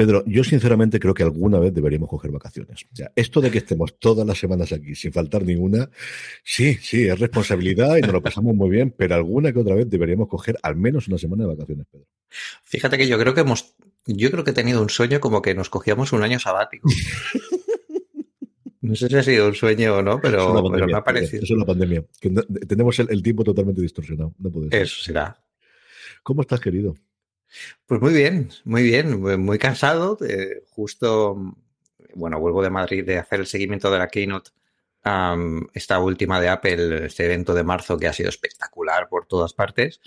Pedro, yo sinceramente creo que alguna vez deberíamos coger vacaciones. O sea, esto de que estemos todas las semanas aquí sin faltar ninguna, sí, sí, es responsabilidad y nos lo pasamos muy bien, pero alguna que otra vez deberíamos coger al menos una semana de vacaciones, Pedro. Fíjate que yo creo que hemos, yo creo que he tenido un sueño como que nos cogíamos un año sabático. No sé si ha sido un sueño o no, pero, pandemia, pero me ha parecido. Eso es la pandemia. Que no, tenemos el, el, tiempo totalmente distorsionado. No puede ser. Eso será. ¿Cómo estás, querido? Pues muy bien, muy bien, muy cansado. Eh, justo, bueno, vuelvo de Madrid de hacer el seguimiento de la Keynote, esta última de Apple, este evento de marzo que ha sido espectacular por todas partes,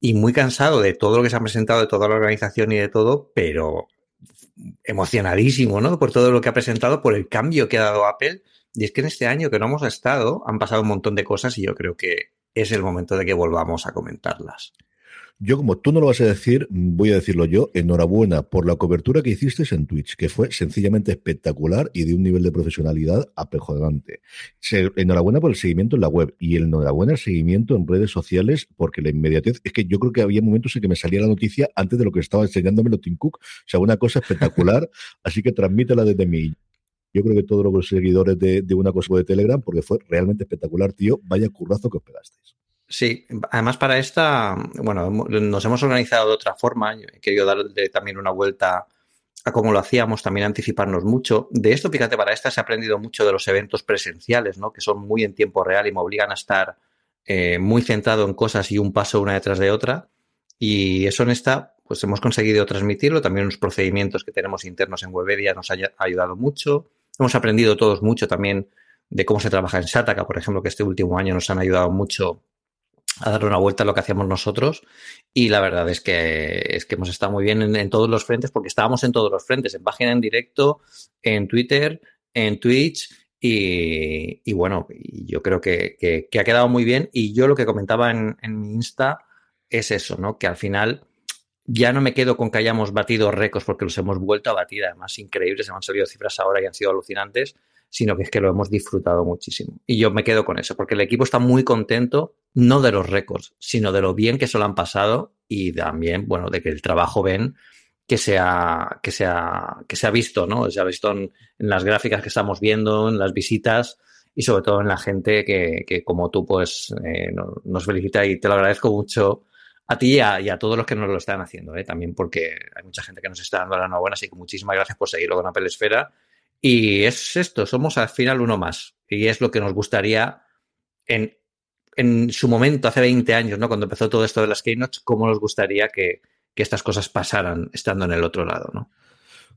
y muy cansado de todo lo que se ha presentado, de toda la organización y de todo, pero emocionadísimo, ¿no? Por todo lo que ha presentado, por el cambio que ha dado Apple. Y es que en este año que no hemos estado, han pasado un montón de cosas y yo creo que es el momento de que volvamos a comentarlas. Yo, como tú no lo vas a decir, voy a decirlo yo. Enhorabuena por la cobertura que hiciste en Twitch, que fue sencillamente espectacular y de un nivel de profesionalidad apejonante. Enhorabuena por el seguimiento en la web y enhorabuena el seguimiento en redes sociales, porque la inmediatez es que yo creo que había momentos en que me salía la noticia antes de lo que estaba enseñándome lo Tim Cook. O sea, una cosa espectacular. así que transmítela desde mí. Yo creo que todos los seguidores de, de una cosa de Telegram, porque fue realmente espectacular, tío. Vaya currazo que os pegasteis. Sí, además para esta, bueno, nos hemos organizado de otra forma. He querido darle también una vuelta a cómo lo hacíamos, también anticiparnos mucho. De esto, fíjate, para esta se ha aprendido mucho de los eventos presenciales, ¿no? Que son muy en tiempo real y me obligan a estar eh, muy centrado en cosas y un paso una detrás de otra. Y eso en esta, pues hemos conseguido transmitirlo. También los procedimientos que tenemos internos en Webedia nos ha ayudado mucho. Hemos aprendido todos mucho también de cómo se trabaja en Sataka, por ejemplo, que este último año nos han ayudado mucho a dar una vuelta a lo que hacíamos nosotros. Y la verdad es que es que hemos estado muy bien en, todos los frentes porque estábamos en todos los frentes, en página en directo, en Twitter, en Twitch. Y, y bueno, yo creo que, que, que, ha quedado muy bien. Y yo lo que comentaba en, en, mi Insta es eso, ¿no? Que al final ya no me quedo con que hayamos batido récords porque los hemos vuelto a batir, además increíbles, se me han salido cifras ahora y han sido alucinantes, sino que es que lo hemos disfrutado muchísimo. Y yo me quedo con eso, porque el equipo está muy contento, no de los récords, sino de lo bien que se lo han pasado y también, bueno, de que el trabajo ven que se ha, que se que se ha visto, ¿no? Se ha visto en, las gráficas que estamos viendo, en las visitas y sobre todo en la gente que, que como tú, pues, eh, nos felicita y te lo agradezco mucho a ti y a, y a, todos los que nos lo están haciendo, ¿eh? también porque hay mucha gente que nos está dando la enhorabuena, así que muchísimas gracias por seguirlo con Apple Esfera y es esto, somos al final uno más. Y es lo que nos gustaría en, en su momento, hace 20 años, ¿no? Cuando empezó todo esto de las keynotes, cómo nos gustaría que, que estas cosas pasaran estando en el otro lado, ¿no?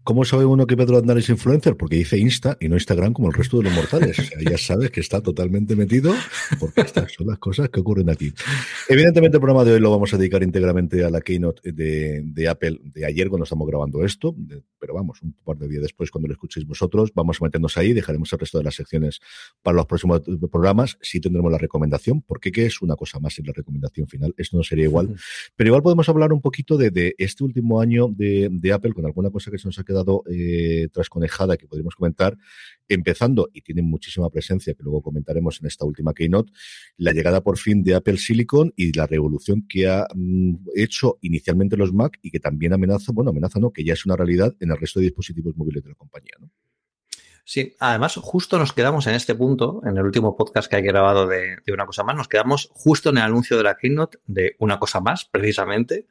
¿Cómo sabe uno que Pedro Aznar es influencer? Porque dice Insta y no Instagram como el resto de los mortales. O sea, ya sabes que está totalmente metido porque estas son las cosas que ocurren aquí. Evidentemente el programa de hoy lo vamos a dedicar íntegramente a la keynote de, de Apple de ayer cuando estamos grabando esto, de, pero vamos, un par de días después cuando lo escuchéis vosotros, vamos a meternos ahí, dejaremos el resto de las secciones para los próximos programas, sí tendremos la recomendación, porque qué es una cosa más en la recomendación final, esto no sería igual, pero igual podemos hablar un poquito de, de este último año de, de Apple con alguna cosa que se nos ha quedado eh, trasconejada que podríamos comentar, empezando, y tiene muchísima presencia, que luego comentaremos en esta última keynote, la llegada por fin de Apple Silicon y la revolución que ha mm, hecho inicialmente los Mac y que también amenaza, bueno, amenaza no, que ya es una realidad en el resto de dispositivos móviles de la compañía. Sí, además justo nos quedamos en este punto, en el último podcast que hay grabado de, una cosa más, nos quedamos justo en el anuncio de la keynote de una cosa más, precisamente,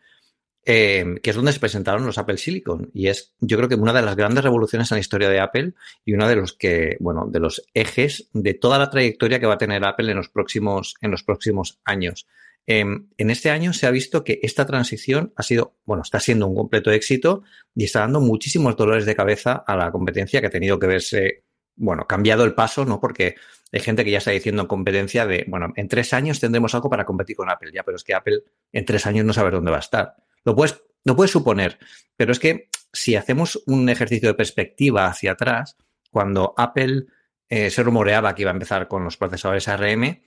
eh, que es donde se presentaron los Apple Silicon. Y es, yo creo que una de las grandes revoluciones en la historia de Apple y uno de los que, bueno, de los ejes de toda la trayectoria que va a tener Apple en los próximos, en los próximos años. Em, en este año se ha visto que esta transición ha sido, bueno, está siendo un completo éxito y está dando muchísimos dolores de cabeza a la competencia que ha tenido que verse, bueno, cambiado el paso, ¿no? Porque hay gente que ya está diciendo en competencia de, bueno, en tres años tendremos algo para competir con Apple, ya, pero es que Apple en tres años no sabe dónde va a estar. Lo puedes, lo puedes suponer, pero es que si hacemos un ejercicio de perspectiva hacia atrás, cuando Apple eh, se rumoreaba que iba a empezar con los procesadores ARM,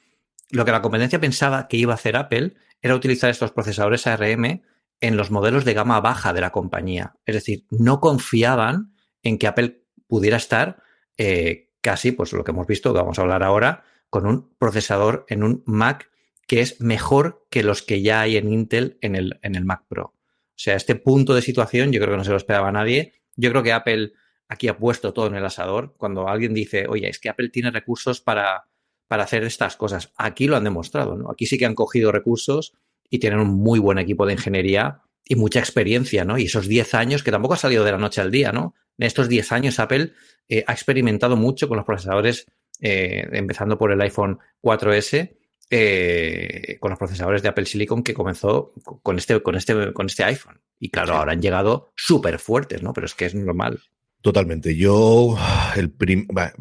lo que la competencia pensaba que iba a hacer Apple era utilizar estos procesadores ARM en los modelos de gama baja de la compañía. Es decir, no confiaban en que Apple pudiera estar eh, casi, pues lo que hemos visto, que vamos a hablar ahora, con un procesador en un Mac que es mejor que los que ya hay en Intel en el, en el Mac Pro. O sea, este punto de situación yo creo que no se lo esperaba nadie. Yo creo que Apple aquí ha puesto todo en el asador. Cuando alguien dice, oye, es que Apple tiene recursos para para hacer estas cosas. Aquí lo han demostrado, ¿no? Aquí sí que han cogido recursos y tienen un muy buen equipo de ingeniería y mucha experiencia, ¿no? Y esos 10 años, que tampoco ha salido de la noche al día, ¿no? En estos 10 años Apple eh, ha experimentado mucho con los procesadores, eh, empezando por el iPhone 4S, eh, con los procesadores de Apple Silicon que comenzó con este, con este, con este iPhone. Y claro, ahora han llegado súper fuertes, ¿no? Pero es que es normal. Totalmente. Yo, el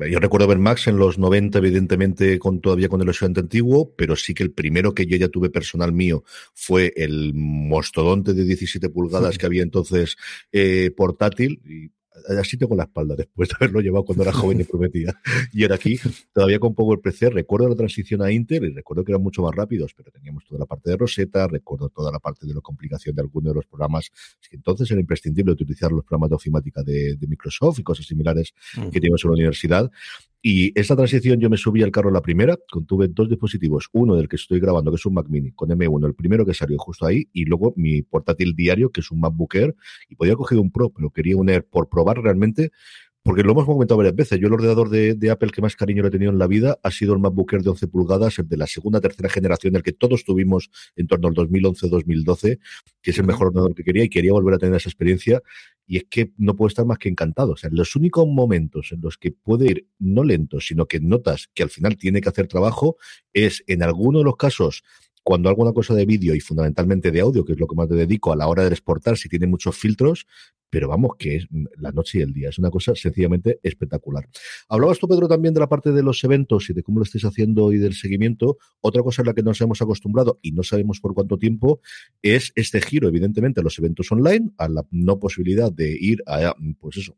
yo recuerdo ver Max en los 90, evidentemente, con todavía con el estudiante antiguo, pero sí que el primero que yo ya tuve personal mío fue el mostodonte de 17 pulgadas que había entonces eh, portátil. Y así tengo la espalda después de haberlo llevado cuando era joven y prometía. Y era aquí, todavía con poco el PC. Recuerdo la transición a Intel y recuerdo que eran mucho más rápidos, pero teníamos toda la parte de Rosetta, recuerdo toda la parte de la complicación de algunos de los programas. Es que entonces era imprescindible utilizar los programas de ofimática de, Microsoft y cosas similares que teníamos en la universidad. Y esa transición yo me subí al carro la primera, contuve dos dispositivos, uno del que estoy grabando, que es un Mac Mini, con M1, el primero que salió justo ahí, y luego mi portátil diario, que es un MacBook Air, y podía coger un Pro, pero quería un Air por probar realmente porque lo hemos comentado varias veces. Yo el ordenador de, Apple que más cariño le he tenido en la vida ha sido el MacBook Air de 11 pulgadas, el de la segunda, tercera generación, el que todos tuvimos en torno al 2011-2012, que es el mejor ordenador que quería y quería volver a tener esa experiencia. Y es que no puedo estar más que encantado. O sea, los únicos momentos en los que puede ir no lento, sino que notas que al final tiene que hacer trabajo, es en alguno de los casos cuando hago una cosa de vídeo y fundamentalmente de audio, que es lo que más te dedico a la hora de exportar, si tiene muchos filtros, pero vamos, que es la noche y el día. Es una cosa sencillamente espectacular. Hablabas tú, Pedro, también de la parte de los eventos y de cómo lo estáis haciendo y del seguimiento. Otra cosa en la que nos hemos acostumbrado y no sabemos por cuánto tiempo es este giro, evidentemente, a los eventos online, a la no posibilidad de ir a, pues eso,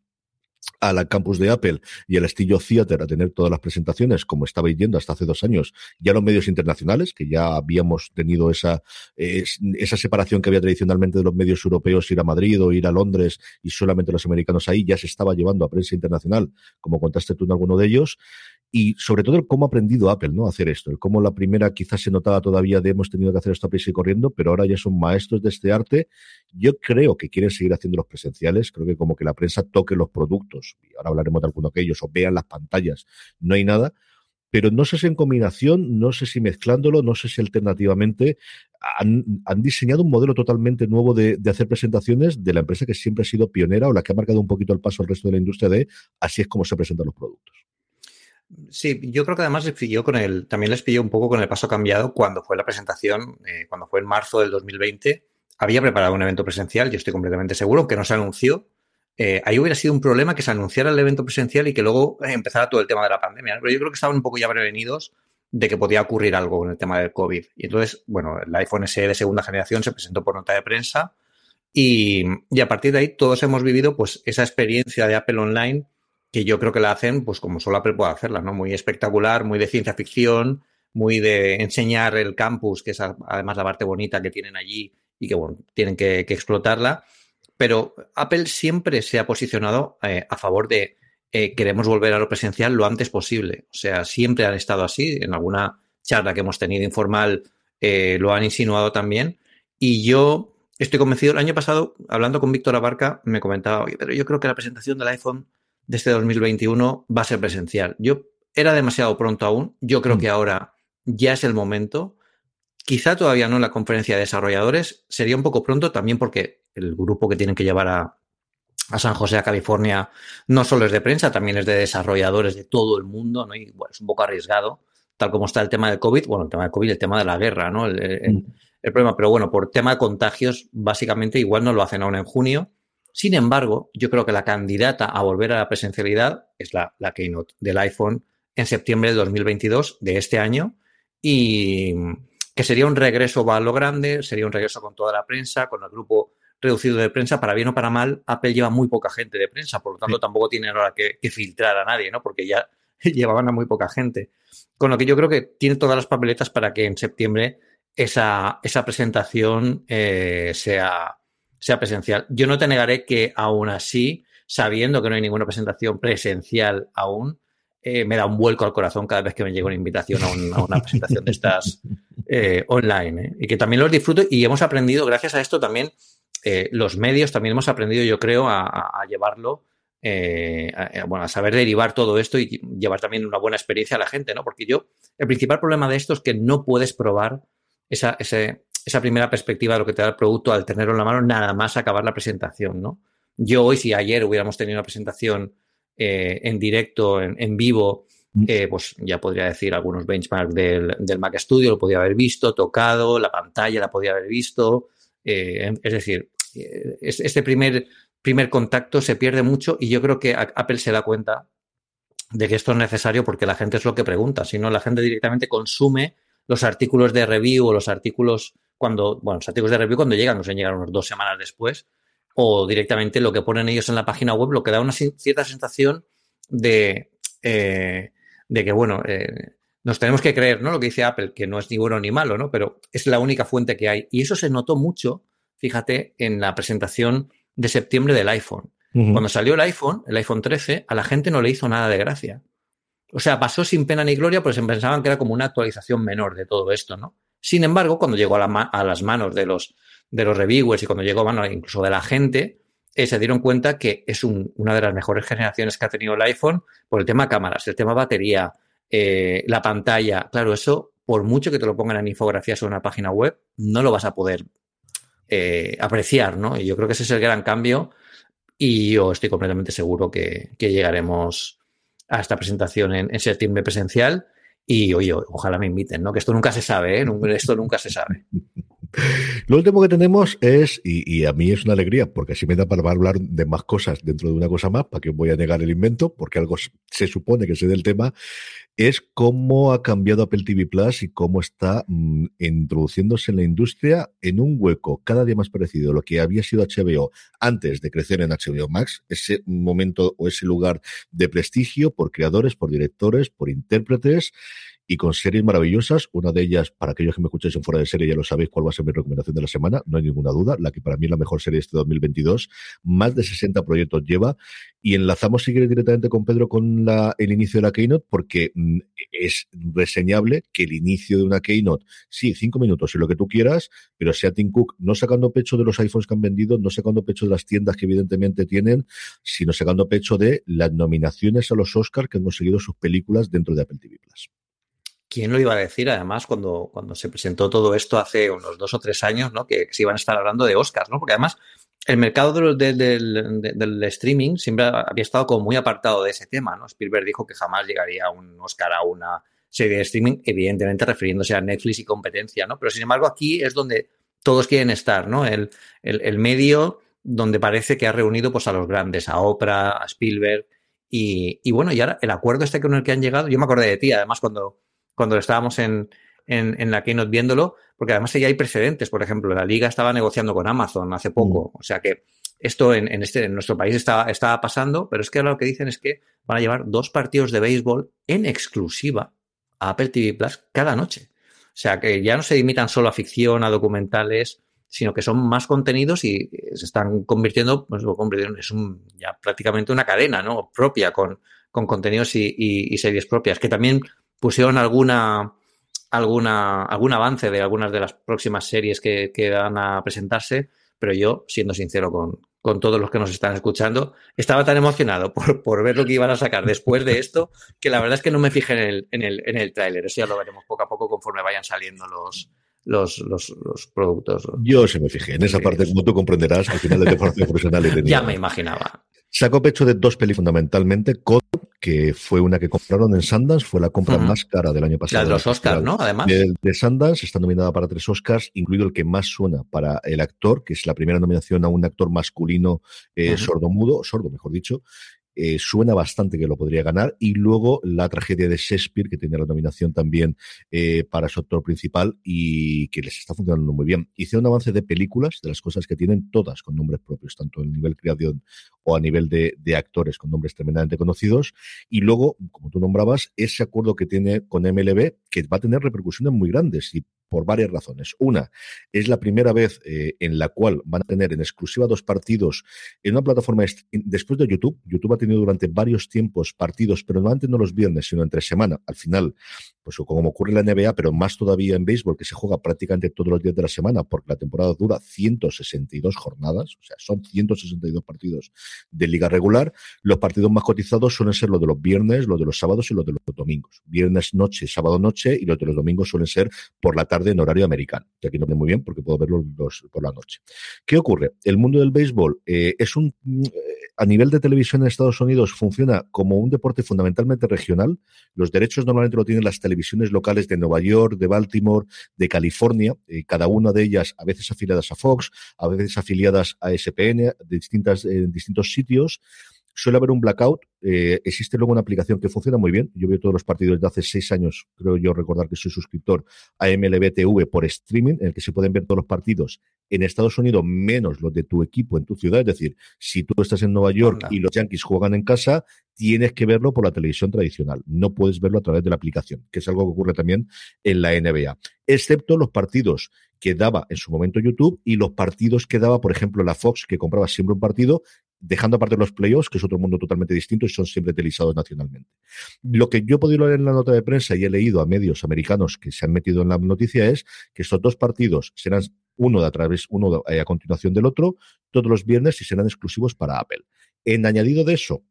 a la campus de Apple y al estilo Theater a tener todas las presentaciones, como estabais yendo hasta hace dos años, ya los medios internacionales, que ya habíamos tenido esa, esa separación que había tradicionalmente de los medios europeos, ir a Madrid o ir a Londres y solamente los americanos ahí, ya se estaba llevando a prensa internacional, como contaste tú en alguno de ellos, y sobre todo el cómo ha aprendido Apple ¿no? a hacer esto, el cómo la primera quizás se notaba todavía de hemos tenido que hacer esto a y corriendo, pero ahora ya son maestros de este arte. Yo creo que quieren seguir haciendo los presenciales, creo que como que la prensa toque los productos, y ahora hablaremos de alguno de ellos, o vean las pantallas, no hay nada, pero no sé si en combinación, no sé si mezclándolo, no sé si alternativamente han, diseñado un modelo totalmente nuevo de, hacer presentaciones de la empresa que siempre ha sido pionera o la que ha marcado un poquito el paso al resto de la industria de así es como se presentan los productos. Sí, yo creo que además les pilló con el, también les pilló un poco con el paso cambiado cuando fue la presentación, eh, cuando fue en marzo del 2020. Había preparado un evento presencial, yo estoy completamente seguro, que no se anunció. Eh, ahí hubiera sido un problema que se anunciara el evento presencial y que luego eh, empezara todo el tema de la pandemia. Pero yo creo que estaban un poco ya prevenidos de que podía ocurrir algo con el tema del COVID. Y entonces, bueno, el iPhone SE de segunda generación se presentó por nota de prensa y, y a partir de ahí todos hemos vivido pues esa experiencia de Apple Online que yo creo que la hacen, pues como solo Apple puede hacerla, ¿no? Muy espectacular, muy de ciencia ficción, muy de enseñar el campus, que es además la parte bonita que tienen allí y que, bueno, tienen que, explotarla. Pero Apple siempre se ha posicionado eh, a favor de eh, queremos volver a lo presencial lo antes posible. O sea, siempre han estado así. En alguna charla que hemos tenido informal eh, lo han insinuado también. Y yo estoy convencido, el año pasado, hablando con Víctor Abarca, me comentaba, oye, pero yo creo que la presentación del iPhone de este 2021 va a ser presencial. Yo era demasiado pronto aún. Yo creo mm. que ahora ya es el momento. Quizá todavía no en la conferencia de desarrolladores, sería un poco pronto también porque el grupo que tienen que llevar a, a San José, a California, no solo es de prensa, también es de desarrolladores de todo el mundo, ¿no? Y bueno, es un poco arriesgado, tal como está el tema del COVID, bueno, el tema del COVID, el tema de la guerra, ¿no? El, mm. problema, pero bueno, por tema de contagios, básicamente igual no lo hacen aún en junio. Sin embargo, yo creo que la candidata a volver a la presencialidad es la, la keynote del iPhone en septiembre de 2022 de este año y que sería un regreso a lo grande, sería un regreso con toda la prensa, con el grupo reducido de prensa, para bien o para mal, Apple lleva muy poca gente de prensa, por lo tanto tampoco tiene ahora que, filtrar a nadie, ¿no? Porque ya llevaban a muy poca gente. Con lo que yo creo que tiene todas las papeletas para que en septiembre esa, esa presentación eh, sea, sea presencial. Yo no te negaré que aún así, sabiendo que no hay ninguna presentación presencial aún, eh, me da un vuelco al corazón cada vez que me llega una invitación a, una presentación de estas eh, online. Y que también los disfruto y hemos aprendido, gracias a esto también, eh, los medios también hemos aprendido, yo creo, a, llevarlo, eh, a, bueno, a saber derivar todo esto y llevar también una buena experiencia a la gente, ¿no? Porque yo, el principal problema de esto es que no puedes probar esa, esa primera perspectiva de lo que te da el producto al tenerlo en la mano, nada más acabar la presentación, ¿no? Yo hoy, si ayer hubiéramos tenido una presentación eh, en directo, en, vivo, mm. pues ya podría decir algunos benchmarks del, del, Mac Studio, lo podía haber visto, tocado, la pantalla la podía haber visto, eh, es decir, eh, este primer, primer contacto se pierde mucho y yo creo que Apple se da cuenta de que esto es necesario porque la gente es lo que pregunta, si no la gente directamente consume los artículos de review o los artículos cuando, bueno, los artículos de review cuando llegan, no sé, llegan unos dos semanas después, o directamente lo que ponen ellos en la página web, lo que da una cierta sensación de, eh, de que, bueno, nos tenemos que creer, ¿no? Lo que dice Apple, que no es ni bueno ni malo, ¿no? Pero es la única fuente que hay. Y eso se notó mucho, fíjate, en la presentación de septiembre del iPhone. Cuando salió el iPhone, el iPhone 13, a la gente no le hizo nada de gracia. O sea, pasó sin pena ni gloria, pues pensaban que era como una actualización menor de todo esto, ¿no? Sin embargo, cuando llegó a, las manos de los, de los reviewers y cuando llegó manos incluso de la gente, eh, se dieron cuenta que es una de las mejores generaciones que ha tenido el iPhone por el tema cámaras, el tema batería, eh, la pantalla. Claro, eso, por mucho que te lo pongan en infografías o en una página web, no lo vas a poder eh, apreciar, ¿no? Y yo creo que ese es el gran cambio y yo estoy completamente seguro que, llegaremos a esta presentación en, septiembre presencial y oye, ojalá me inviten, ¿no? Que esto nunca se sabe, ¿eh? Esto nunca se sabe. Lo último que tenemos es, y, a mí es una alegría, porque así me da para hablar de más cosas dentro de una cosa más, para que voy a negar el invento, porque algo se supone que sé del tema, es cómo ha cambiado Apple TV Plus y cómo está mm, introduciéndose en la industria en un hueco cada día más parecido a lo que había sido HBO antes de crecer en HBO Max, ese momento o ese lugar de prestigio por creadores, por directores, por intérpretes y con series maravillosas. Una de ellas, para aquellos que me escucháis en fuera de serie, ya lo sabéis cuál va a ser mi recomendación de la semana, no hay ninguna duda, la que para mí es la mejor serie de este 2022. Más de 60 proyectos lleva y enlazamos, si directamente con Pedro con la, el inicio de la Keynote, porque mm, es reseñable que el inicio de una Keynote, sí, cinco minutos y lo que tú quieras, pero sea Tim Cook no sacando pecho de los iPhones que han vendido, no sacando pecho de las tiendas que evidentemente tienen, sino sacando pecho de las nominaciones a los Oscars que han conseguido sus películas dentro de Apple TV Plus. ¿Quién lo iba a decir, además, cuando, cuando se presentó todo esto hace unos dos o tres años, ¿no? Que, se iban a estar hablando de Oscars, ¿no? Porque además el mercado del, streaming siempre había estado como muy apartado de ese tema, ¿no? Spielberg dijo que jamás llegaría un Oscar a una serie de streaming, evidentemente refiriéndose a Netflix y competencia, ¿no? Pero sin embargo, aquí es donde todos quieren estar, ¿no? El, el, medio donde parece que ha reunido pues, a los grandes, a Oprah, a Spielberg. Y, y bueno, y ahora el acuerdo este con el que han llegado, yo me acordé de ti, además, cuando cuando estábamos en, en, la Keynote viéndolo, porque además ya hay precedentes. Por ejemplo, la liga estaba negociando con Amazon hace poco. Mm. O sea que esto en, este, en nuestro país estaba, estaba pasando, pero es que ahora lo que dicen es que van a llevar dos partidos de béisbol en exclusiva a Apple TV Plus cada noche. O sea que ya no se limitan solo a ficción, a documentales, sino que son más contenidos y se están convirtiendo, pues lo es un, ya prácticamente una cadena ¿no? propia con, con contenidos y, y, series propias, que también pusieron alguna, alguna, algún avance de algunas de las próximas series que, que van a presentarse, pero yo, siendo sincero con, con, todos los que nos están escuchando, estaba tan emocionado por, por, ver lo que iban a sacar después de esto, que la verdad es que no me fijé en el, en el, en el tráiler. Eso ya lo veremos poco a poco conforme vayan saliendo los, los, los, productos. Yo se me fijé. En esa parte, como tú comprenderás, al final de formación profesional he Ya me imaginaba. Sacó pecho de dos películas fundamentalmente. Code, que fue una que compraron en Sundance, fue la compra más cara del año pasado. La de los Oscars, ¿no? Además. De, de, Sundance está nominada para tres Oscars, incluido el que más suena para el actor, que es la primera nominación a un actor masculino eh, sordo-mudo, sordo, mejor dicho, eh, suena bastante que lo podría ganar. Y luego la tragedia de Shakespeare, que tiene la nominación también eh, para su actor principal y que les está funcionando muy bien. Hice un avance de películas, de las cosas que tienen todas con nombres propios, tanto en nivel creación o a nivel de, de actores con nombres tremendamente conocidos. Y luego, como tú nombrabas, ese acuerdo que tiene con MLB, que va a tener repercusiones muy grandes. Y por varias razones. Una, es la primera vez eh, en la cual van a tener en exclusiva dos partidos en una plataforma después de YouTube. YouTube ha tenido durante varios tiempos partidos, pero no antes no los viernes, sino entre semana. Al final, pues como ocurre en la NBA, pero más todavía en béisbol, que se juega prácticamente todos los días de la semana, porque la temporada dura 162 jornadas, o sea, son 162 partidos de liga regular. Los partidos más cotizados suelen ser los de los viernes, los de los sábados y los de los domingos. Viernes noche, sábado noche y los de los domingos suelen ser por la tarde en horario americano. Que aquí no ve muy bien porque puedo verlo por la noche. ¿Qué ocurre? El mundo del béisbol eh, es un. Eh, a nivel de televisión en Estados Unidos funciona como un deporte fundamentalmente regional. Los derechos normalmente lo tienen las televisiones locales de Nueva York, de Baltimore, de California, cada una de ellas a veces afiliadas a Fox, a veces afiliadas a SPN, de distintas, en distintos sitios suele haber un blackout. Eh, existe luego una aplicación que funciona muy bien. Yo veo todos los partidos de hace seis años, creo yo recordar que soy suscriptor a MLB por streaming, en el que se pueden ver todos los partidos en Estados Unidos, menos los de tu equipo en tu ciudad. Es decir, si tú estás en Nueva York y los Yankees juegan en casa, tienes que verlo por la televisión tradicional. No puedes verlo a través de la aplicación, que es algo que ocurre también en la NBA. Excepto los partidos que daba en su momento YouTube y los partidos que daba, por ejemplo, la Fox, que compraba siempre un partido dejando aparte los playoffs, que es otro mundo totalmente distinto y son siempre televisados nacionalmente. Lo que yo he podido leer en la nota de prensa y he leído a medios americanos que se han metido en la noticia es que estos dos partidos serán uno de a través, uno eh, a continuación del otro, todos los viernes y serán exclusivos para Apple. En añadido de eso,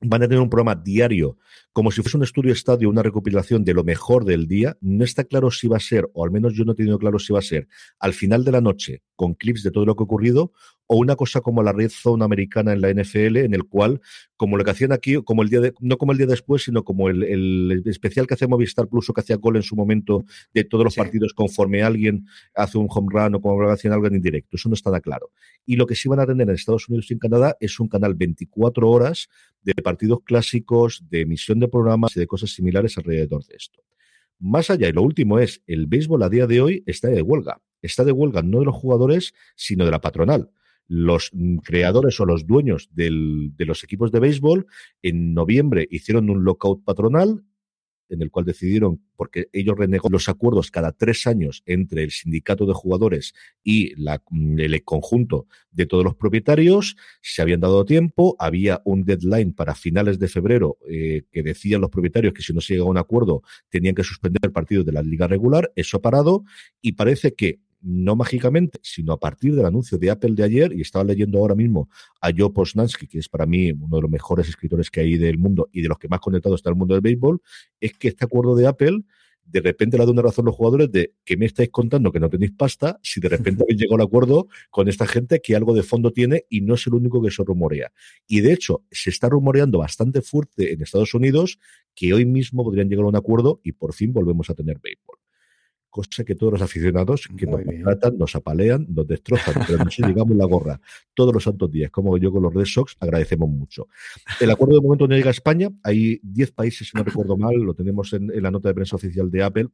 van a tener un programa diario, como si fuese un estudio estadio, una recopilación de lo mejor del día. No está claro si va a ser, o al menos yo no he tenido claro si va a ser, al final de la noche, con clips de todo lo que ha ocurrido, o una cosa como la red zone americana en la NFL, en el cual, como lo que hacían aquí, como el día de, no como el día después, sino como el, especial que hace Movistar Plus o que hacía Gol en su momento de todos los partidos conforme alguien hace un home run o como lo hacían algo en directo. Eso no está nada claro. Y lo que sí van a tener en Estados Unidos y en Canadá es un canal 24 horas de partidos clásicos, de emisión de programas y de cosas similares alrededor de esto. Más allá, y lo último es, el béisbol a día de hoy está de huelga. Está de huelga no de los jugadores, sino de la patronal los creadores o los dueños de los equipos de béisbol en noviembre hicieron un lockout patronal en el cual decidieron, porque ellos renegaron los acuerdos cada tres años entre el sindicato de jugadores y la, el conjunto de todos los propietarios, se habían dado tiempo, había un deadline para finales de febrero eh, que decían los propietarios que si no se llegaba a un acuerdo tenían que suspender el partido de la liga regular, eso ha parado y parece que no mágicamente, sino a partir del anuncio de Apple de ayer, y estaba leyendo ahora mismo a Joe Posnansky, que es para mí uno de los mejores escritores que hay del mundo y de los que más conectado está el mundo del béisbol, es que este acuerdo de Apple de repente le da una razón a los jugadores de que me estáis contando que no tenéis pasta, si de repente habéis llegado al acuerdo con esta gente que algo de fondo tiene y no es el único que se rumorea. Y de hecho, se está rumoreando bastante fuerte en Estados Unidos que hoy mismo podrían llegar a un acuerdo y por fin volvemos a tener béisbol cosa que todos los aficionados que nos tratan, nos apalean, nos destrozan, pero nos llegamos la gorra todos los santos días, como yo con los Red Sox, agradecemos mucho. El acuerdo de momento no llega a España, hay 10 países, si no recuerdo mal, lo tenemos en, la nota de prensa oficial de Apple,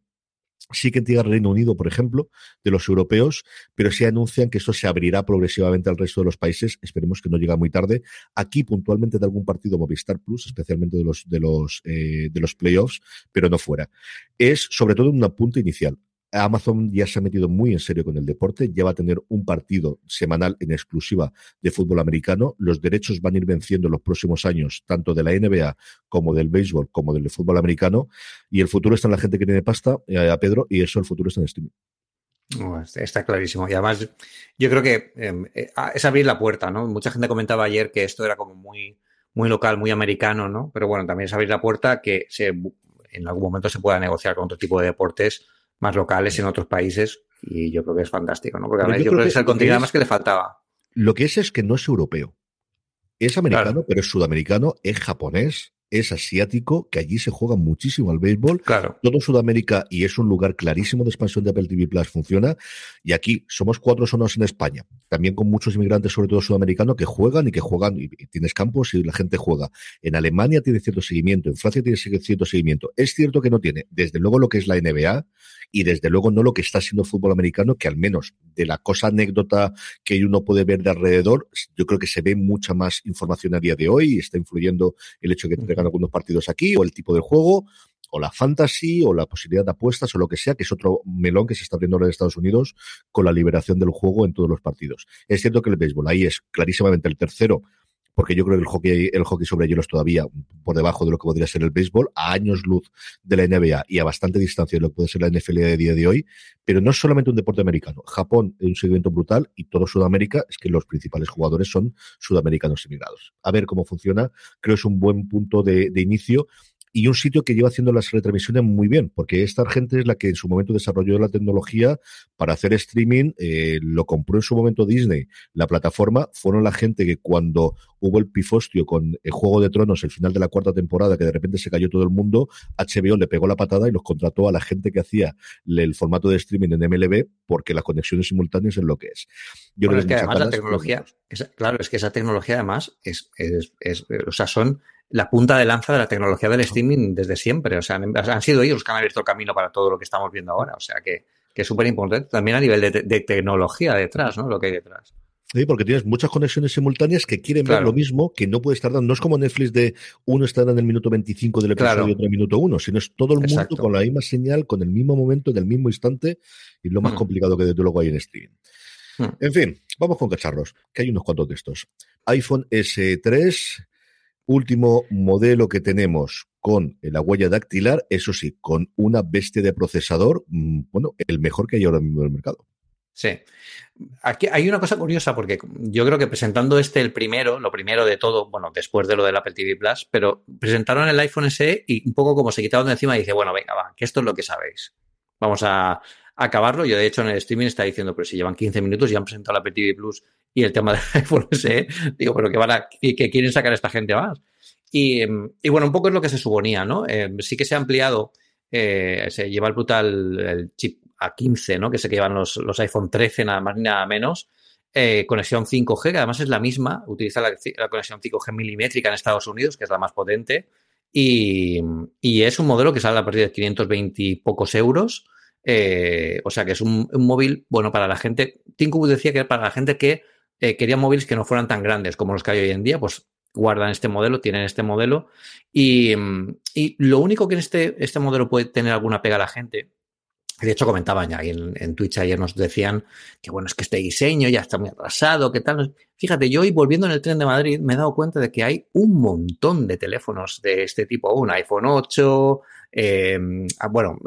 Sí que llega Reino Unido, por ejemplo, de los europeos, pero sí anuncian que esto se abrirá progresivamente al resto de los países. Esperemos que no llegue muy tarde. Aquí, puntualmente, de algún partido Movistar Plus, especialmente de los, de los, eh, de los playoffs, pero no fuera. Es sobre todo un apunte inicial. Amazon ya se ha metido muy en serio con el deporte, ya va a tener un partido semanal en exclusiva de fútbol americano. Los derechos van a ir venciendo en los próximos años, tanto de la NBA como del béisbol, como del fútbol americano. Y el futuro está en la gente que tiene pasta, eh, a Pedro, y eso el futuro está en streaming. está clarísimo. Y además, yo creo que em, eh, ah, es abrir la puerta, ¿no? Mucha gente comentaba ayer que esto era como muy, muy local, muy americano, ¿no? Pero bueno, también es abrir la puerta que se, en algún momento se pueda negociar con otro tipo de deportes más locales en otros países, y yo creo que es fantástico, ¿no? Porque yo, creo, que, es el contenido más que le faltaba. Lo que es es que no es europeo. Es americano, pero es sudamericano, es japonés, es asiático, que allí se juega muchísimo al béisbol. Claro. Todo Sudamérica y es un lugar clarísimo de expansión de Apple TV Plus funciona. Y aquí somos cuatro sonos en España, también con muchos inmigrantes, sobre todo sudamericanos, que juegan y que juegan, y tienes campos y la gente juega. En Alemania tiene cierto seguimiento, en Francia tiene cierto seguimiento. Es cierto que no tiene, desde luego, lo que es la NBA y desde luego no lo que está siendo el fútbol americano, que al menos de la cosa anécdota que uno puede ver de alrededor, yo creo que se ve mucha más información a día de hoy y está influyendo el hecho de que tengan algunos partidos aquí o el tipo de juego o la fantasy o la posibilidad de apuestas o lo que sea, que es otro melón que se está abriendo ahora en Estados Unidos con la liberación del juego en todos los partidos. Es cierto que el béisbol ahí es clarísimamente el tercero porque yo creo que el hockey, el hockey sobre hielo es todavía por debajo de lo que podría ser el béisbol, a años luz de la NBA y a bastante distancia de lo que puede ser la NFL de día de hoy, pero no es solamente un deporte americano. Japón es un segmento brutal y todo Sudamérica es que los principales jugadores son sudamericanos emigrados. A ver cómo funciona, creo que es un buen punto de inicio y un sitio que lleva haciendo las retransmisiones muy bien, porque esta gente es la que en su momento desarrolló la tecnología para hacer streaming, eh, lo compró en su momento Disney, la plataforma, fueron la gente que cuando hubo el pifostio con el Juego de Tronos, el final de la cuarta temporada, que de repente se cayó todo el mundo, HBO le pegó la patada y los contrató a la gente que hacía el formato de streaming en MLB, porque las conexiones simultáneas es lo que es. Yo es que además la tecnología, claro, es que esa tecnología además es, es, es, o sea, son la punta de lanza de la tecnología del streaming desde siempre. O sea, han, sido ellos los que han abierto el camino para todo lo que estamos viendo ahora. O sea, que, es súper importante también a nivel de, tecnología detrás, ¿no? Lo que hay detrás. Sí, porque tienes muchas conexiones simultáneas que quieren ver lo mismo, que no puedes tardar. No es como Netflix de uno estará en el minuto 25 del episodio y otro en el minuto 1, sino es todo el mundo con la misma señal, con el mismo momento, en el mismo instante, y lo más hmm. complicado que desde luego hay en streaming. Hmm. En fin, vamos con cacharros, que hay unos cuantos de estos. iPhone S3, último modelo que tenemos con la huella dactilar, eso sí, con una bestia de procesador, mm, bueno, el mejor que hay ahora mismo en el mercado. Sí. Aquí hay una cosa curiosa porque yo creo que presentando este el primero, lo primero de todo, bueno, después de lo del Apple TV Plus, pero presentaron el iPhone SE y un poco como se quitaron de encima y dice, bueno, venga, va, que esto es lo que sabéis. Vamos a, acabarlo. Yo, de hecho, en el streaming está diciendo, pero si llevan 15 minutos y han presentado la Apple TV Plus y el tema del iPhone SE, digo, pero que van a, que quieren sacar esta gente más. Y, bueno, un poco es lo que se suponía, ¿no? Eh, sí que se ha ampliado, eh, se lleva el brutal el chip A15, ¿no? Que se que llevan los, los iPhone 13, nada más ni nada menos. Eh, conexión 5G, que además es la misma, utiliza la, conexión 5G milimétrica en Estados Unidos, que es la más potente, y, y, es un modelo que sale a partir de 520 y pocos euros, eh, o sea que es un, móvil, bueno, para la gente, Tim decía que para la gente que eh, quería móviles que no fueran tan grandes como los que hay hoy en día, pues guardan este modelo, tienen este modelo. Y, y lo único que en este, este modelo puede tener alguna pega a la gente de hecho, comentaban ya en, Twitch ayer, nos decían que bueno, es que este diseño ya está muy atrasado, ¿qué tal? Fíjate, yo hoy volviendo en el tren de Madrid me he dado cuenta de que hay un montón de teléfonos de este tipo, un iPhone 8, eh, ah, bueno,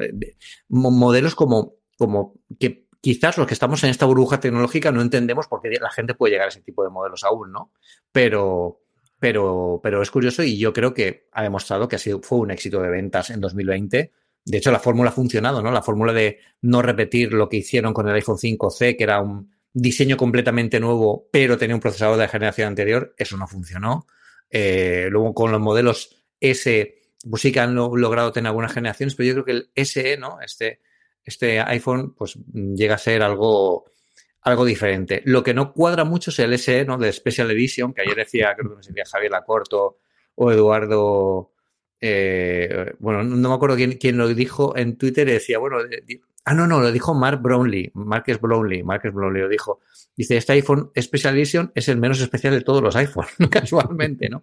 modelos como, como que quizás los que estamos en esta burbuja tecnológica no entendemos por qué la gente puede llegar a ese tipo de modelos aún, ¿no? Pero, pero, pero es curioso y yo creo que ha demostrado que ha sido, fue un éxito de ventas en 2020 de hecho, la fórmula ha funcionado, ¿no? La fórmula de no repetir lo que hicieron con el iPhone 5C, que era un diseño completamente nuevo, pero tenía un procesador de la generación anterior, eso no funcionó. Eh, luego con los modelos S, pues sí que han logrado tener algunas generaciones, pero yo creo que el SE, ¿no? Este, este iPhone, pues llega a ser algo, algo diferente. Lo que no cuadra mucho es el SE, ¿no? De Special Edition, que ayer decía, creo que me decía Javier Lacorto o Eduardo eh, bueno, no me acuerdo quién, lo dijo en Twitter, decía, bueno, ah, no, no, lo dijo Mark Brownlee, Marcus Brownlee, Marcus Brownlee lo dijo. Dice, este iPhone Special Edition es el menos especial de todos los iPhones, casualmente, ¿no?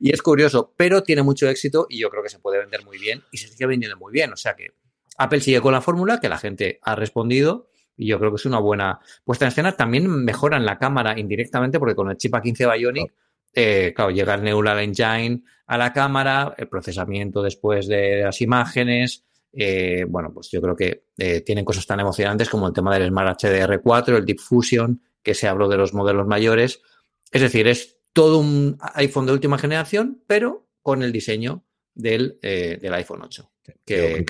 Y es curioso, pero tiene mucho éxito y yo creo que se puede vender muy bien y se sigue vendiendo muy bien. O sea que Apple sigue con la fórmula que la gente ha respondido y yo creo que es una buena puesta en escena. También mejoran la cámara indirectamente porque con el chip A15 Bionic eh, claro, llega el Neural Engine a la cámara, el procesamiento después de las imágenes. Eh, bueno, pues yo creo que eh, tienen cosas tan emocionantes como el tema del Smart HDR4, el Deep Fusion, que se habló de los modelos mayores. Es decir, es todo un iPhone de última generación, pero con el diseño del, del iPhone 8. Que,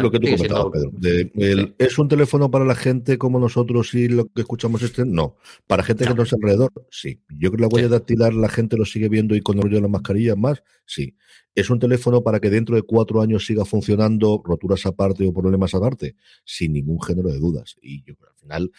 lo que tú comentabas, Pedro. ¿Es un teléfono para la gente como nosotros y lo que escuchamos este? No. ¿Para gente que no es alrededor? Sí. Yo creo que la huella dactilar la gente lo sigue viendo y con el rollo de las mascarillas más, sí. ¿Es un teléfono para que dentro de cuatro años siga funcionando, roturas aparte o problemas aparte? Sin ningún género de dudas. Y yo creo que al final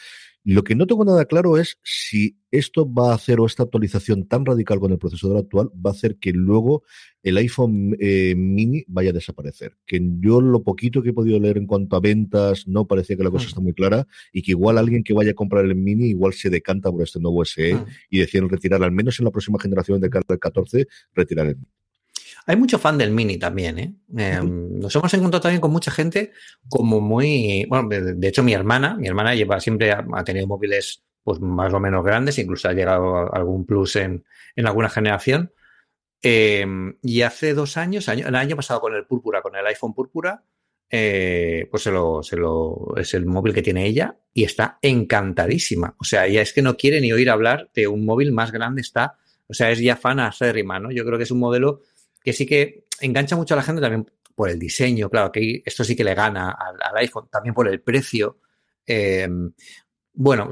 lo que no tengo nada claro es si esto va a hacer o esta actualización tan radical con el procesador actual va a hacer que luego el iPhone eh, mini vaya a desaparecer. Que yo lo poquito que he podido leer en cuanto a ventas no parecía que la cosa mm. está muy clara y que igual alguien que vaya a comprar el mini igual se decanta por este nuevo SE mm. y deciden retirar al menos en la próxima generación de el 14 retirar el mini. Hay mucho fan del Mini también, ¿eh? Em, nos hemos encontrado también con mucha gente como muy... Bueno, de, hecho mi hermana, mi hermana lleva siempre, ha, tenido móviles pues más o menos grandes, incluso ha llegado a algún plus en, alguna generación. Em, y hace dos años, el año pasado con el Púrpura, con el iPhone Púrpura, eh, pues se lo, se lo, es el móvil que tiene ella y está encantadísima. O sea, ella es que no quiere ni oír hablar de un móvil más grande, está, o sea, es ya fan acérrima, ¿no? Yo creo que es un modelo que sí que engancha mucho a la gente también por el diseño, claro, que esto sí que le gana al, iPhone, también por el precio. Eh, bueno,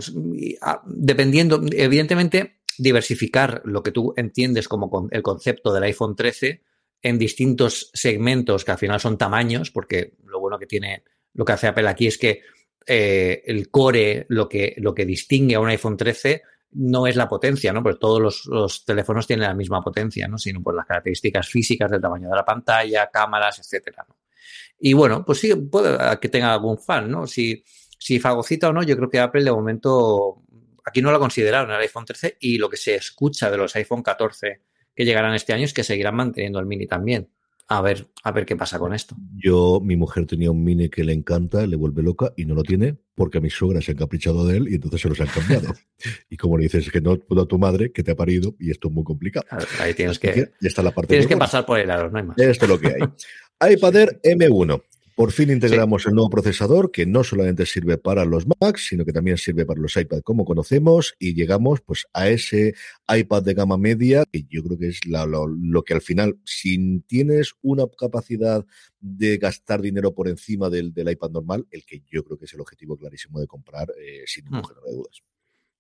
dependiendo, evidentemente, diversificar lo que tú entiendes como el concepto del iPhone 13 en distintos segmentos que al final son tamaños, porque lo bueno que tiene, lo que hace Apple aquí es que eh, el core, lo que, lo que distingue a un iPhone 13 no es la potencia, ¿no? Porque todos los, teléfonos tienen la misma potencia, ¿no? Sino por las características físicas del tamaño de la pantalla, cámaras, etcétera, Y bueno, pues sí, puede que tenga algún fan, ¿no? Si, si fagocita o no, yo creo que Apple de momento aquí no lo consideraron el iPhone 13 y lo que se escucha de los iPhone 14 que llegarán este año es que seguirán manteniendo el mini también a ver, a ver qué pasa con esto. Yo, mi mujer tenía un mini que le encanta, le vuelve loca y no lo tiene porque a mis suegras se han caprichado de él y entonces se los han cambiado. y como le dices, es que no puedo a tu madre que te ha parido y esto es muy complicado. ahí tienes que, ya está la parte tienes que pasar por el aro, no hay más. Esto es lo que hay. iPad Air M1. Por fin integramos el nuevo procesador que no solamente sirve para los Macs, sino que también sirve para los iPad como conocemos y llegamos pues a ese iPad de gama media que yo creo que es lo, que al final, si tienes una capacidad de gastar dinero por encima del, iPad normal, el que yo creo que es el objetivo clarísimo de comprar eh, sin ningún hmm. de dudas.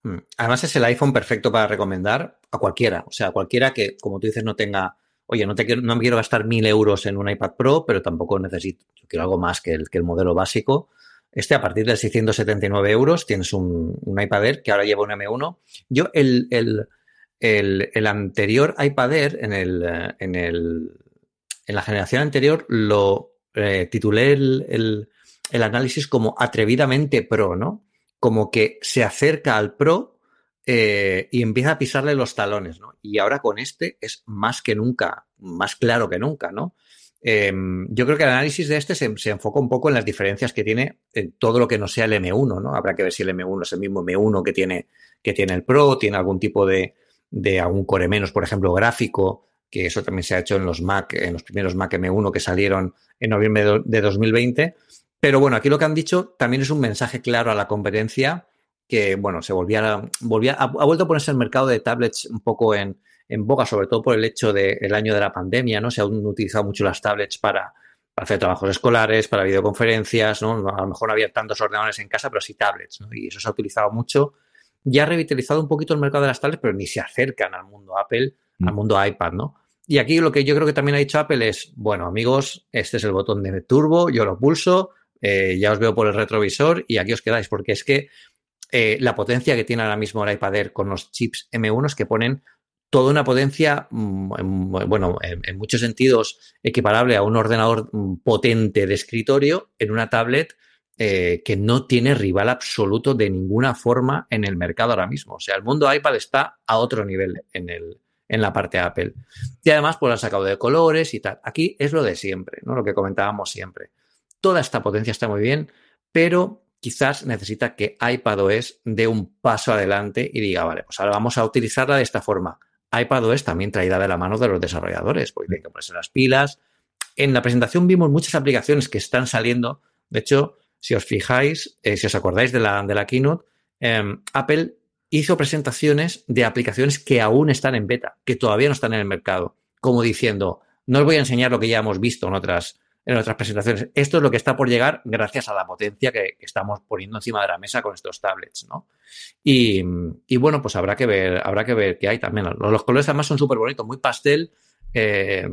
Hmm. Además es el iPhone perfecto para recomendar a cualquiera, o sea, cualquiera que, como tú dices, no tenga oye, no, quiero, me quiero gastar mil euros en un iPad Pro, pero tampoco necesito, quiero algo más que el, modelo básico. Este, a partir de 679 euros, tienes un, iPad Air que ahora lleva un M1. Yo, el, anterior iPad Air, en, la generación anterior, lo eh, titulé el análisis como atrevidamente pro, ¿no? Como que se acerca al pro, eh, y empieza a pisarle los talones, ¿no? Y ahora con este es más que nunca, más claro que nunca, ¿no? Em, yo creo que el análisis de este se, enfoca un poco en las diferencias que tiene en todo lo que no sea el M1, ¿no? Habrá que ver si el M1 es el mismo M1 que tiene, que tiene el Pro, tiene algún tipo de, de algún core menos, por ejemplo, gráfico, que eso también se ha hecho en los Mac, en los primeros Mac M1 que salieron en noviembre de 2020. Pero bueno, aquí lo que han dicho también es un mensaje claro a la competencia que, bueno, se volvía, volvía ha, vuelto a ponerse el mercado de tablets un poco en, en boga, sobre todo por el hecho del año de la pandemia, ¿no? Se han utilizado mucho las tablets para, hacer trabajos escolares, para videoconferencias, ¿no? A lo mejor no había tantos ordenadores en casa, pero sí tablets, ¿no? Y eso se ha utilizado mucho. Ya ha revitalizado un poquito el mercado de las tablets, pero ni se acercan al mundo Apple, mm. al mundo iPad, ¿no? Y aquí lo que yo creo que también ha dicho Apple es, bueno, amigos, este es el botón de turbo, yo lo pulso, eh, ya os veo por el retrovisor y aquí os quedáis, porque es que eh, la potencia que tiene ahora mismo el iPad Air con los chips M1 que ponen toda una potencia, mm, bueno, en, muchos sentidos equiparable a un ordenador mm, potente de escritorio en una tablet eh, que no tiene rival absoluto de ninguna forma en el mercado ahora mismo. O sea, el mundo iPad está a otro nivel en, el, en la parte Apple. Y además, pues ha sacado de colores y tal. Aquí es lo de siempre, ¿no? Lo que comentábamos siempre. Toda esta potencia está muy bien, pero quizás necesita que iPadOS dé un paso adelante y diga, vale, pues ahora vamos a utilizarla de esta forma. iPadOS también traída de la mano de los desarrolladores, porque hay que ponerse las pilas. En la presentación vimos muchas aplicaciones que están saliendo. De hecho, si os fijáis, eh, si os acordáis de la, de la keynote, em, Apple hizo presentaciones de aplicaciones que aún están en beta, que todavía no están en el mercado, como diciendo, no os voy a enseñar lo que ya hemos visto en otras en otras presentaciones. Esto es lo que está por llegar gracias a la potencia que, estamos poniendo encima de la mesa con estos tablets, ¿no? Y, bueno, pues habrá que ver, habrá que ver qué hay también. Los, colores además son súper bonitos, muy pastel. Eh,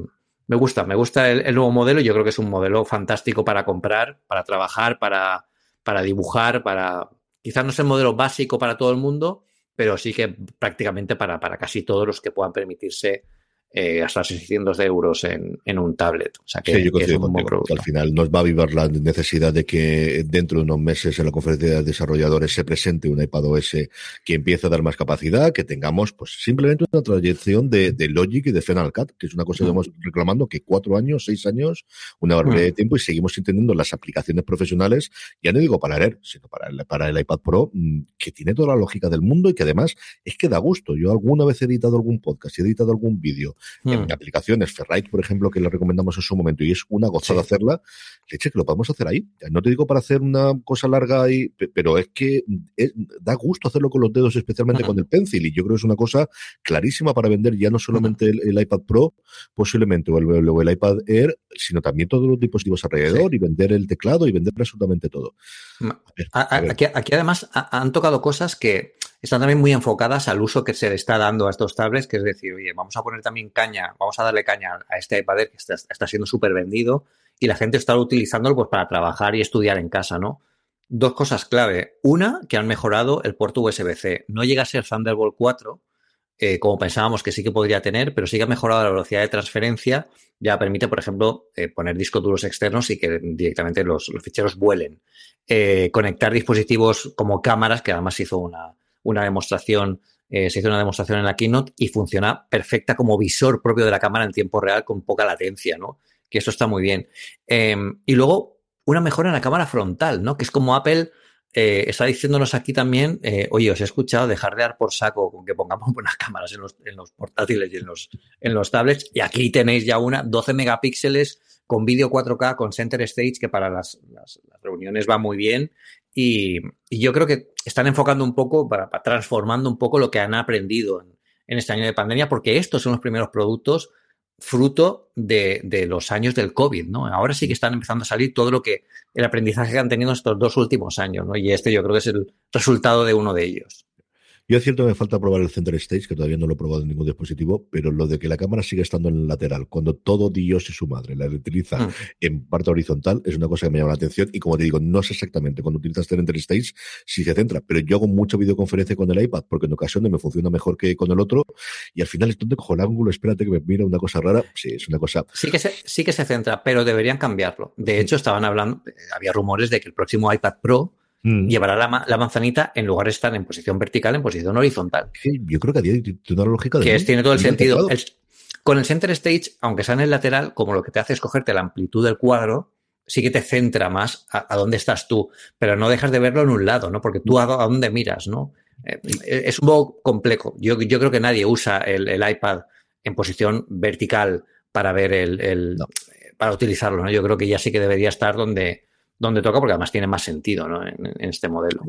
me gusta, me gusta el, nuevo modelo. Yo creo que es un modelo fantástico para comprar, para trabajar, para, para dibujar, para. Quizás no es el modelo básico para todo el mundo, pero sí que prácticamente para, para casi todos los que puedan permitirse eh, hasta 600 de euros en, en, un tablet. O sea que, sí, yo que, que al final nos va a vivir la necesidad de que dentro de unos meses en la conferencia de desarrolladores se presente un iPad OS que empiece a dar más capacidad, que tengamos pues simplemente una trayección de, de Logic y de Final Cut, que es una cosa que hemos reclamando que cuatro años, seis años, una barbaridad de tiempo y seguimos entendiendo las aplicaciones profesionales, ya no digo para Air, sino para el, para el iPad Pro, mm, que tiene toda la lógica del mundo y que además es que da gusto. Yo alguna vez he editado algún podcast, he editado algún vídeo en hmm. aplicaciones, Ferrite, por ejemplo, que le recomendamos en su momento, y es una gozada hacerla, leche, que lo podemos hacer ahí. No te digo para hacer una cosa larga ahí, pero es que da gusto hacerlo con los dedos, especialmente con el pencil, y yo creo que es una cosa clarísima para vender ya no solamente el, iPad Pro, posiblemente, o el, iPad Air, sino también todos los dispositivos alrededor, y vender el teclado y vender absolutamente todo. Aquí, aquí, además han tocado cosas que están también muy enfocadas al uso que se le está dando a estos tablets, que es decir, oye, vamos a poner también caña, vamos a darle caña a este iPad que está, siendo súper vendido y la gente está utilizándolo pues, para trabajar y estudiar en casa, ¿no? Dos cosas clave. Una, que han mejorado el puerto USB-C. No llega a ser Thunderbolt 4, eh, como pensábamos que sí que podría tener, pero sí que ha mejorado la velocidad de transferencia. Ya permite, por ejemplo, eh, poner discos duros externos y que directamente los, ficheros vuelen. Eh, conectar dispositivos como cámaras, que además hizo una, una demostración, eh, se hizo una demostración en la keynote y funciona perfecta como visor propio de la cámara en tiempo real con poca latencia, ¿no? Que eso está muy bien. Em, y luego, una mejora en la cámara frontal, ¿no? Que es como Apple eh, está diciéndonos aquí también, eh, oye, os he escuchado dejar de dar por saco con que pongamos buenas cámaras en los, en los portátiles y en los, en los tablets. Y aquí tenéis ya una 12 megapíxeles con vídeo 4K, con Center Stage, que para las, las, reuniones va muy bien. Y, yo creo que están enfocando un poco, para, transformando un poco lo que han aprendido en, este año de pandemia, porque estos son los primeros productos fruto de, de, los años del COVID, ¿no? Ahora sí que están empezando a salir todo lo que, el aprendizaje que han tenido estos dos últimos años, ¿no? Y este yo creo que es el resultado de uno de ellos. Yo es cierto que me falta probar el Center Stage, que todavía no lo he probado en ningún dispositivo, pero lo de que la cámara sigue estando en el lateral, cuando todo Dios y su madre la utiliza mm. en parte horizontal, es una cosa que me llama la atención. Y como te digo, no sé exactamente cuando utilizas Center Stage si se centra, pero yo hago mucha videoconferencia con el iPad, porque en ocasiones me funciona mejor que con el otro, y al final es donde cojo el ángulo, espérate que me mira una cosa rara. Sí, es una cosa. Sí que se, sí que se centra, pero deberían cambiarlo. De hecho, estaban hablando, había rumores de que el próximo iPad Pro Mm. llevará la, manzanita en lugar de estar en posición vertical, en posición horizontal. yo creo que tiene una lógica de. Que tiene todo el sentido. con el center stage, aunque sea en el lateral, como lo que te hace es cogerte la amplitud del cuadro, sí que te centra más a, dónde estás tú, pero no dejas de verlo en un lado, ¿no? Porque tú a, dónde miras, ¿no? Eh, es un poco complejo. Yo, yo creo que nadie usa el, iPad en posición vertical para ver el, para utilizarlo, ¿no? Yo creo que ya sí que debería estar donde, donde toca, porque además tiene más sentido ¿no? en, este modelo.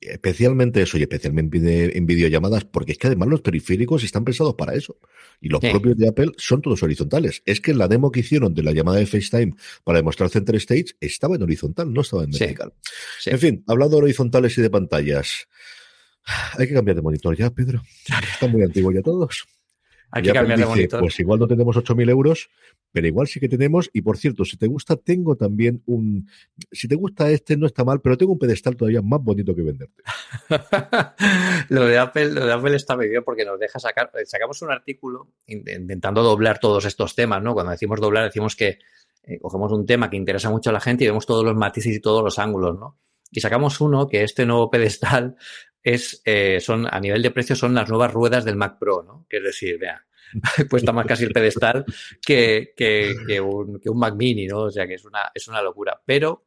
especialmente eso, y especialmente en videollamadas, porque es que además los periféricos están pensados para eso. Y los propios de Apple son todos horizontales. Es que la demo que hicieron de la llamada de FaceTime para demostrar Center Stage estaba en horizontal, no estaba en vertical. En fin, hablando de horizontales y de pantallas. Hay que cambiar de monitor ya, Pedro. Están muy antiguos ya todos. Hay que cambiar de monitor. Pues igual no tenemos 8.000 euros, pero igual sí que tenemos. Y por cierto, si te gusta, tengo también un. Si te gusta este, no está mal, pero tengo un pedestal todavía más bonito que venderte. lo, de Apple, lo de Apple está muy bien porque nos deja sacar. Eh, sacamos un artículo intentando doblar todos estos temas, ¿no? Cuando decimos doblar, decimos que eh, cogemos un tema que interesa mucho a la gente y vemos todos los matices y todos los ángulos, ¿no? Y sacamos uno que este nuevo pedestal es, eh, son, a nivel de precio, son las nuevas ruedas del Mac Pro, ¿no? Que es decir, vea, cuesta más casi el pedestal que, que, un, que, un, Mac Mini, ¿no? O sea que es una, es una locura. Pero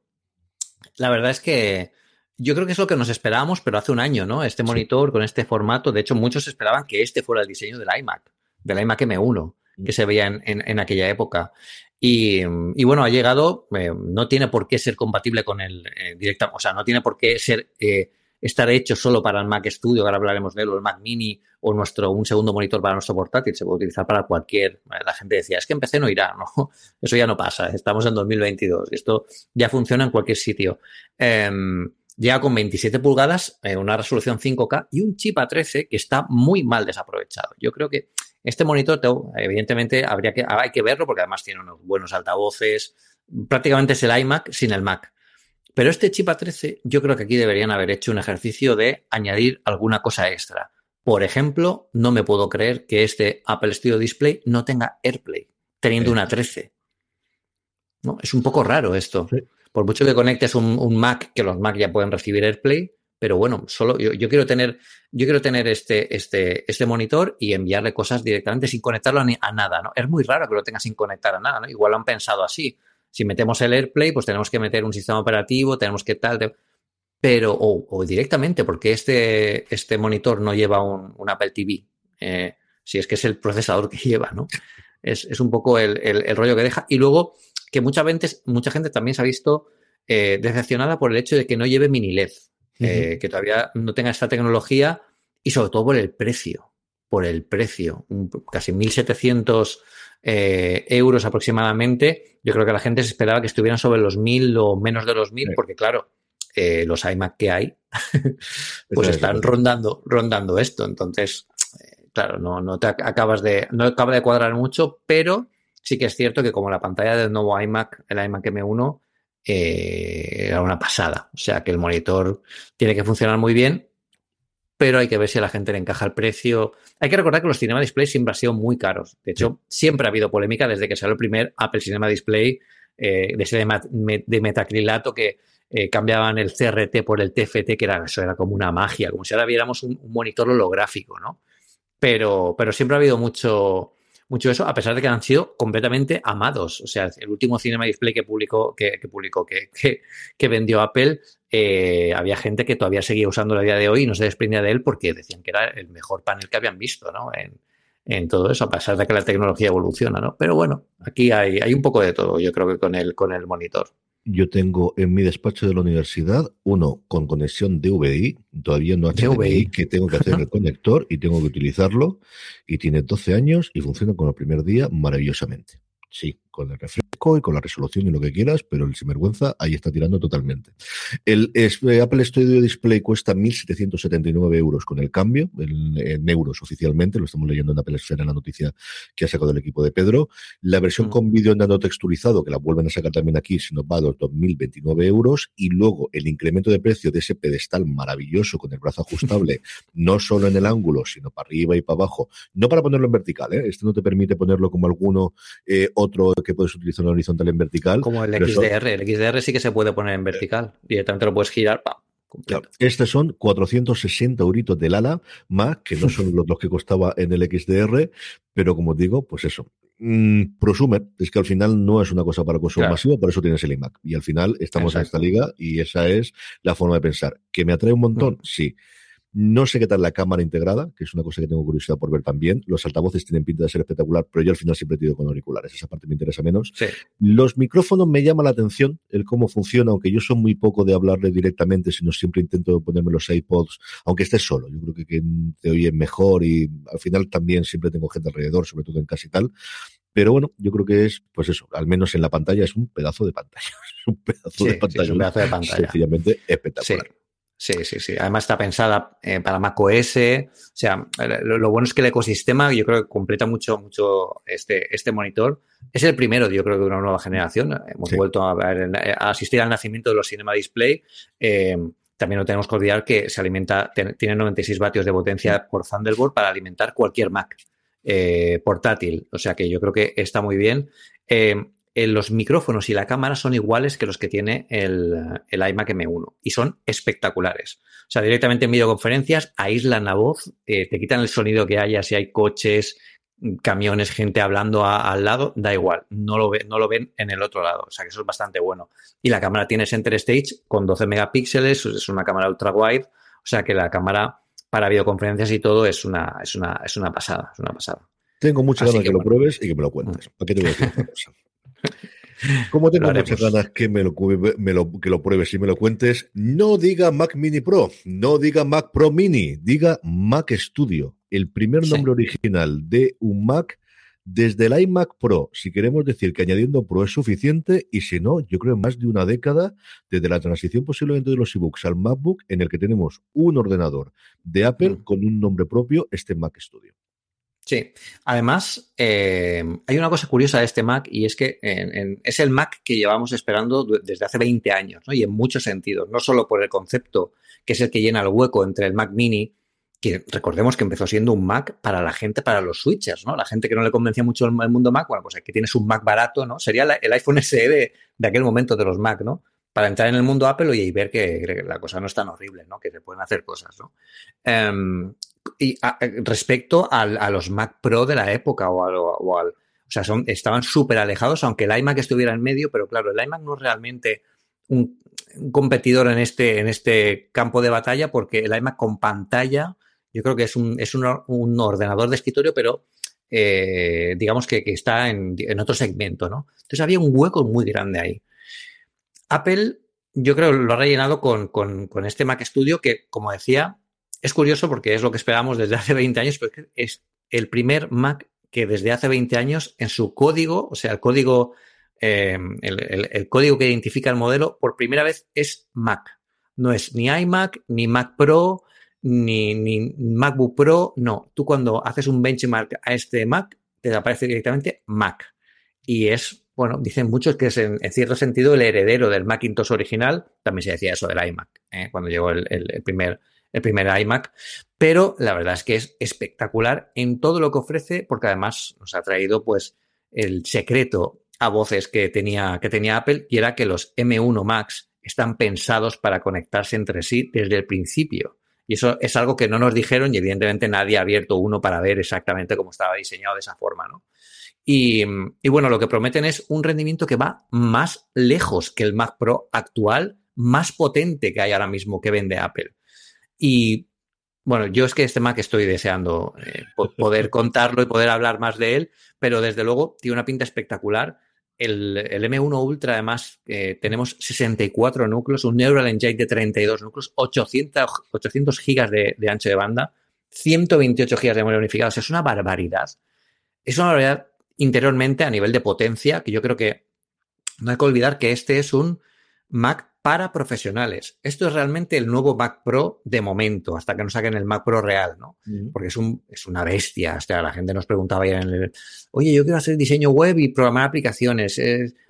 la verdad es que yo creo que es lo que nos esperábamos, pero hace un año, ¿no? Este monitor con este formato. De hecho, muchos esperaban que este fuera el diseño del iMac, del iMac M1, que se veía en, en, aquella época. Y, y, bueno, ha llegado, eh, no tiene por qué ser compatible con el eh, directa, o sea, no tiene por qué ser eh, estar hecho solo para el Mac Studio, ahora hablaremos de él, o el Mac Mini, o nuestro, un segundo monitor para nuestro portátil, se puede utilizar para cualquier. La gente decía, es que en PC no irá, no, eso ya no pasa, estamos en 2022, esto ya funciona en cualquier sitio. Eh, llega con 27 pulgadas, eh, una resolución 5K y un chip A13 que está muy mal desaprovechado. Yo creo que este monitor, evidentemente, habría que, hay que verlo porque además tiene unos buenos altavoces. Prácticamente es el iMac sin el Mac. Pero este chip A13, yo creo que aquí deberían haber hecho un ejercicio de añadir alguna cosa extra. Por ejemplo, no me puedo creer que este Apple Studio Display no tenga AirPlay, teniendo una 13. ¿No? Es un poco raro esto. Por mucho que conectes un, Mac, que los Mac ya pueden recibir AirPlay, pero bueno, solo yo, quiero tener, yo quiero tener este, este, este monitor y enviarle cosas directamente sin conectarlo a, nada, ¿no? Es muy raro que lo tenga sin conectar a nada, ¿no? Igual lo han pensado así. Si metemos el AirPlay, pues tenemos que meter un sistema operativo, tenemos que tal, pero, o, directamente, porque este, este monitor no lleva un, Apple TV, eh, si es que es el procesador que lleva, ¿no? Es, un poco el, el, rollo que deja. Y luego, que muchas veces, mucha gente también se ha visto eh, decepcionada por el hecho de que no lleve mini LED. Eh, que todavía no tenga esta tecnología y sobre todo por el precio, por el precio, casi 1.700 eh, euros aproximadamente. Yo creo que la gente se esperaba que estuvieran sobre los 1.000 o menos de los 1.000, porque claro, eh, los iMac que hay, pues están rondando, rondando esto. Entonces, claro, no, no te acabas de, no acaba de cuadrar mucho, pero sí que es cierto que como la pantalla del nuevo iMac, el iMac M1, eh, era una pasada. O sea que el monitor tiene que funcionar muy bien, pero hay que ver si a la gente le encaja el precio. Hay que recordar que los Cinema Display siempre han sido muy caros. De hecho, siempre ha habido polémica desde que salió el primer Apple Cinema Display eh, de ese de, metacrilato que eh, cambiaban el CRT por el TFT, que era, eso era como una magia, como si ahora viéramos un, un monitor holográfico, ¿no? Pero, pero siempre ha habido mucho, mucho eso, a pesar de que han sido completamente amados. O sea, el último Cinema Display que publicó, que, publicó, que, que, vendió Apple, eh, había gente que todavía seguía usando a día de hoy y no se desprendía de él porque decían que era el mejor panel que habían visto, ¿no? En, en todo eso, a pesar de que la tecnología evoluciona, ¿no? Pero bueno, aquí hay, hay un poco de todo, yo creo que con el, con el monitor. Yo tengo en mi despacho de la universidad uno con conexión DVI, todavía no HDMI, que tengo que hacer el conector y tengo que utilizarlo. Y tiene 12 años y funciona con el primer día maravillosamente. Sí, con el refresco y con la resolución y lo que quieras, pero el sinvergüenza ahí está tirando totalmente. El eh, Apple Studio Display cuesta 1.779 euros con el cambio, en, euros oficialmente, lo estamos leyendo en Apple Esfera en la noticia que ha sacado el equipo de Pedro. La versión mm. con vídeo en texturizado, que la vuelven a sacar también aquí, se nos va a los 2.029 euros. Y luego el incremento de precio de ese pedestal maravilloso con el brazo ajustable, no solo en el ángulo, sino para arriba y para abajo. No para ponerlo en vertical, ¿eh? este no te permite ponerlo como alguno eh, otro que puedes utilizar en horizontal en vertical. Como el XDR. El XDR sí que se puede poner en vertical. Directamente lo puedes girar. Estos son 460 euritos del ala, más que no son los, que costaba en el XDR, pero como digo, pues eso. Mm, prosumer es que al final no es una cosa para consumo masivo, por eso tienes el iMac. Y al final estamos en esta liga y esa es la forma de pensar. ¿Que me atrae un montón? Mm. Sí. No sé qué tal la cámara integrada, que es una cosa que tengo curiosidad por ver también. Los altavoces tienen pinta de ser espectacular, pero yo al final siempre he ido con auriculares. Esa parte me interesa menos. Los micrófonos me llama la atención, el cómo funciona, aunque yo soy muy poco de hablarle directamente, sino siempre intento ponerme los iPods, aunque estés solo. Yo creo que quien te oye mejor y al final también siempre tengo gente alrededor, sobre todo en casa y tal. Pero bueno, yo creo que es, pues eso, al menos en la pantalla es un pedazo de pantalla. Es un pedazo de pantalla. es un pedazo de pantalla. Sencillamente espectacular. Sí, sí, sí. Además está pensada eh, para macOS. O sea, lo, bueno es que el ecosistema, yo creo que completa mucho, mucho este, este monitor. Es el primero, yo creo, de una nueva generación. Hemos vuelto a, asistir al nacimiento de los Cinema Display. Eh, también no tenemos que olvidar que se alimenta, tiene 96 vatios de potencia por Thunderbolt para alimentar cualquier Mac eh, portátil. O sea que yo creo que está muy bien. Eh, los micrófonos y la cámara son iguales que los que tiene el, iMac M1 y son espectaculares. O sea, directamente en videoconferencias aíslan la voz, eh, te quitan el sonido que haya, si hay coches, camiones, gente hablando al lado, da igual, no lo, no lo ven en el otro lado. O sea, que eso es bastante bueno. Y la cámara tiene Center Stage con 12 megapíxeles, es una cámara ultra wide, o sea que la cámara para videoconferencias y todo es una, es una, es una pasada, es una pasada. Tengo muchas ganas de que, lo pruebes y que me lo cuentes. Mm. ¿Para qué te voy a decir cosa? Como tengo muchas ganas que me lo, me lo, que lo pruebes y me lo cuentes, no diga Mac Mini Pro, no diga Mac Pro Mini, diga Mac Studio, el primer nombre original de un Mac desde el iMac Pro, si queremos decir que añadiendo Pro es suficiente, y si no, yo creo más de una década desde la transición posiblemente de los ebooks al MacBook, en el que tenemos un ordenador de Apple mm. con un nombre propio, este Mac Studio. Sí, además eh, hay una cosa curiosa de este Mac y es que es el Mac que llevamos esperando desde hace 20 años, ¿no? Y en muchos sentidos, no solo por el concepto, que es el que llena el hueco entre el Mac mini que recordemos que empezó siendo un Mac para la gente, para los switchers, ¿no? La gente que no le convencía mucho el, mundo Mac, bueno, pues aquí tienes un Mac barato, ¿no? Sería el iPhone SE de, aquel momento de los Mac, ¿no? Para entrar en el mundo Apple y, ver que, la cosa no es tan horrible, ¿no? Que se pueden hacer cosas, ¿no? Em, y respecto a, los Mac Pro de la época o, al... O sea, son, estaban súper alejados, aunque el iMac estuviera en medio, pero claro, el iMac no es realmente un, competidor en este, en este campo de batalla porque el iMac con pantalla yo creo que es un, es un, ordenador de escritorio, pero eh, digamos que, está en, otro segmento, ¿no? Entonces había un hueco muy grande ahí. Apple, yo creo, lo ha rellenado con, este Mac Studio que, como decía, es curioso porque es lo que esperamos desde hace 20 años, porque es el primer Mac que desde hace 20 años en su código, o sea, el código, eh, el, código que identifica el modelo, por primera vez es Mac. No es ni iMac, ni Mac Pro, ni, ni MacBook Pro, no. Tú cuando haces un benchmark a este Mac, te aparece directamente Mac. Y es, bueno, dicen muchos que es en, cierto sentido el heredero del Macintosh original. También se decía eso del iMac, ¿eh? cuando llegó el, primer, el primer iMac. Pero la verdad es que es espectacular en todo lo que ofrece, porque además nos ha traído pues el secreto a voces que tenía, que tenía Apple, y era que los M1 Macs están pensados para conectarse entre sí desde el principio. Y eso es algo que no nos dijeron y evidentemente nadie ha abierto uno para ver exactamente cómo estaba diseñado de esa forma, ¿no? Y, bueno, lo que prometen es un rendimiento que va más lejos que el Mac Pro actual, más potente que hay ahora mismo que vende Apple. Y bueno, yo es que este Mac estoy deseando eh, poder contarlo y poder hablar más de él, pero desde luego tiene una pinta espectacular el, M1 Ultra, además, eh, tenemos 64 núcleos, un Neural Engine de 32 núcleos, 800, 800 gigas de, ancho de banda, 128 gigas de memoria unificada. O sea, es una barbaridad. Es una barbaridad interiormente a nivel de potencia, que yo creo que no hay que olvidar que este es un Mac para profesionales. Esto es realmente el nuevo Mac Pro de momento, hasta que no saquen el Mac Pro real, ¿no? Porque es, un, es una bestia. O sea, la gente nos preguntaba ya en el, oye, yo quiero hacer diseño web y programar aplicaciones.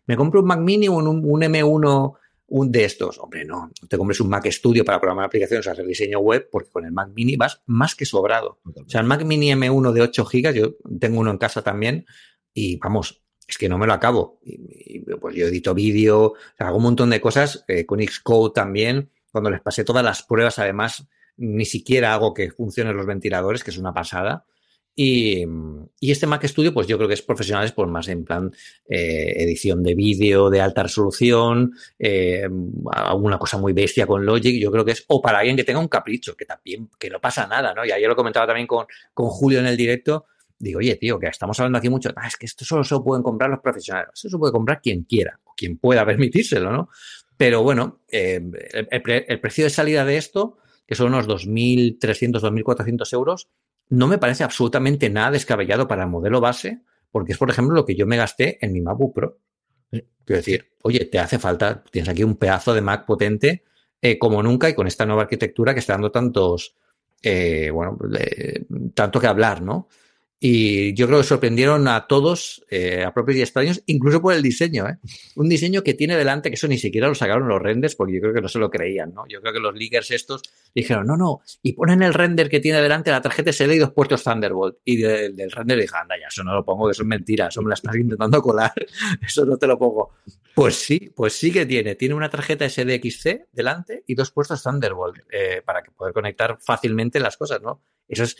¿Me compro un Mac Mini o un, M1 un de estos? Hombre, no, te compres un Mac Studio para programar aplicaciones o hacer diseño web, porque con el Mac Mini vas más que sobrado. O sea, el Mac Mini M1 de 8 GB, yo tengo uno en casa también, y vamos, es que no me lo acabo. Y, pues yo edito vídeo, hago un montón de cosas eh, con Xcode también. Cuando les pasé todas las pruebas, además, ni siquiera hago que funcionen los ventiladores, que es una pasada. Y, este Mac Studio, pues yo creo que es profesionales, pues más en plan eh, edición de vídeo de alta resolución, eh, alguna cosa muy bestia con Logic, yo creo que es, o para alguien que tenga un capricho, que también, que no pasa nada, ¿no? Y ayer lo comentaba también con, con Julio en el directo, digo, oye, tío, que estamos hablando aquí mucho, ah, es que esto solo se lo pueden comprar los profesionales, eso se puede comprar quien quiera, o quien pueda permitírselo, ¿no? Pero bueno, eh, el, precio de salida de esto, que son unos 2.300, 2.400 euros, no me parece absolutamente nada descabellado para el modelo base, porque es, por ejemplo, lo que yo me gasté en mi MacBook Pro. Quiero decir, oye, te hace falta, tienes aquí un pedazo de Mac potente eh, como nunca y con esta nueva arquitectura que está dando tantos, eh, bueno, tanto que hablar, ¿no? Y yo creo que sorprendieron a todos, eh, a propios y extraños, incluso por el diseño. ¿eh? Un diseño que tiene delante, que eso ni siquiera lo sacaron los renders, porque yo creo que no se lo creían. ¿no? Yo creo que los leakers estos dijeron, no, no, y ponen el render que tiene delante la tarjeta SD y dos puertos Thunderbolt. Y del render dije, anda, ya, eso no lo pongo, que eso es mentira, eso me la estás intentando colar, eso no te lo pongo. Pues sí, pues sí que tiene. Tiene una tarjeta SDXC delante y dos puertos Thunderbolt eh, para poder conectar fácilmente las cosas, ¿no? Eso es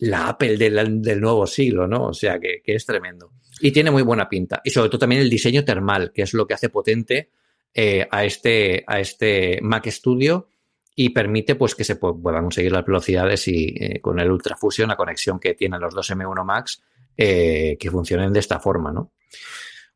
la Apple del, nuevo siglo, ¿no? O sea, que, es tremendo. Y tiene muy buena pinta. Y sobre todo también el diseño termal, que es lo que hace potente eh, a, este, a este Mac Studio y permite pues que se puedan conseguir las velocidades y eh, con el Ultra Fusion, la conexión que tienen los dos M1 Max, eh, que funcionen de esta forma, ¿no?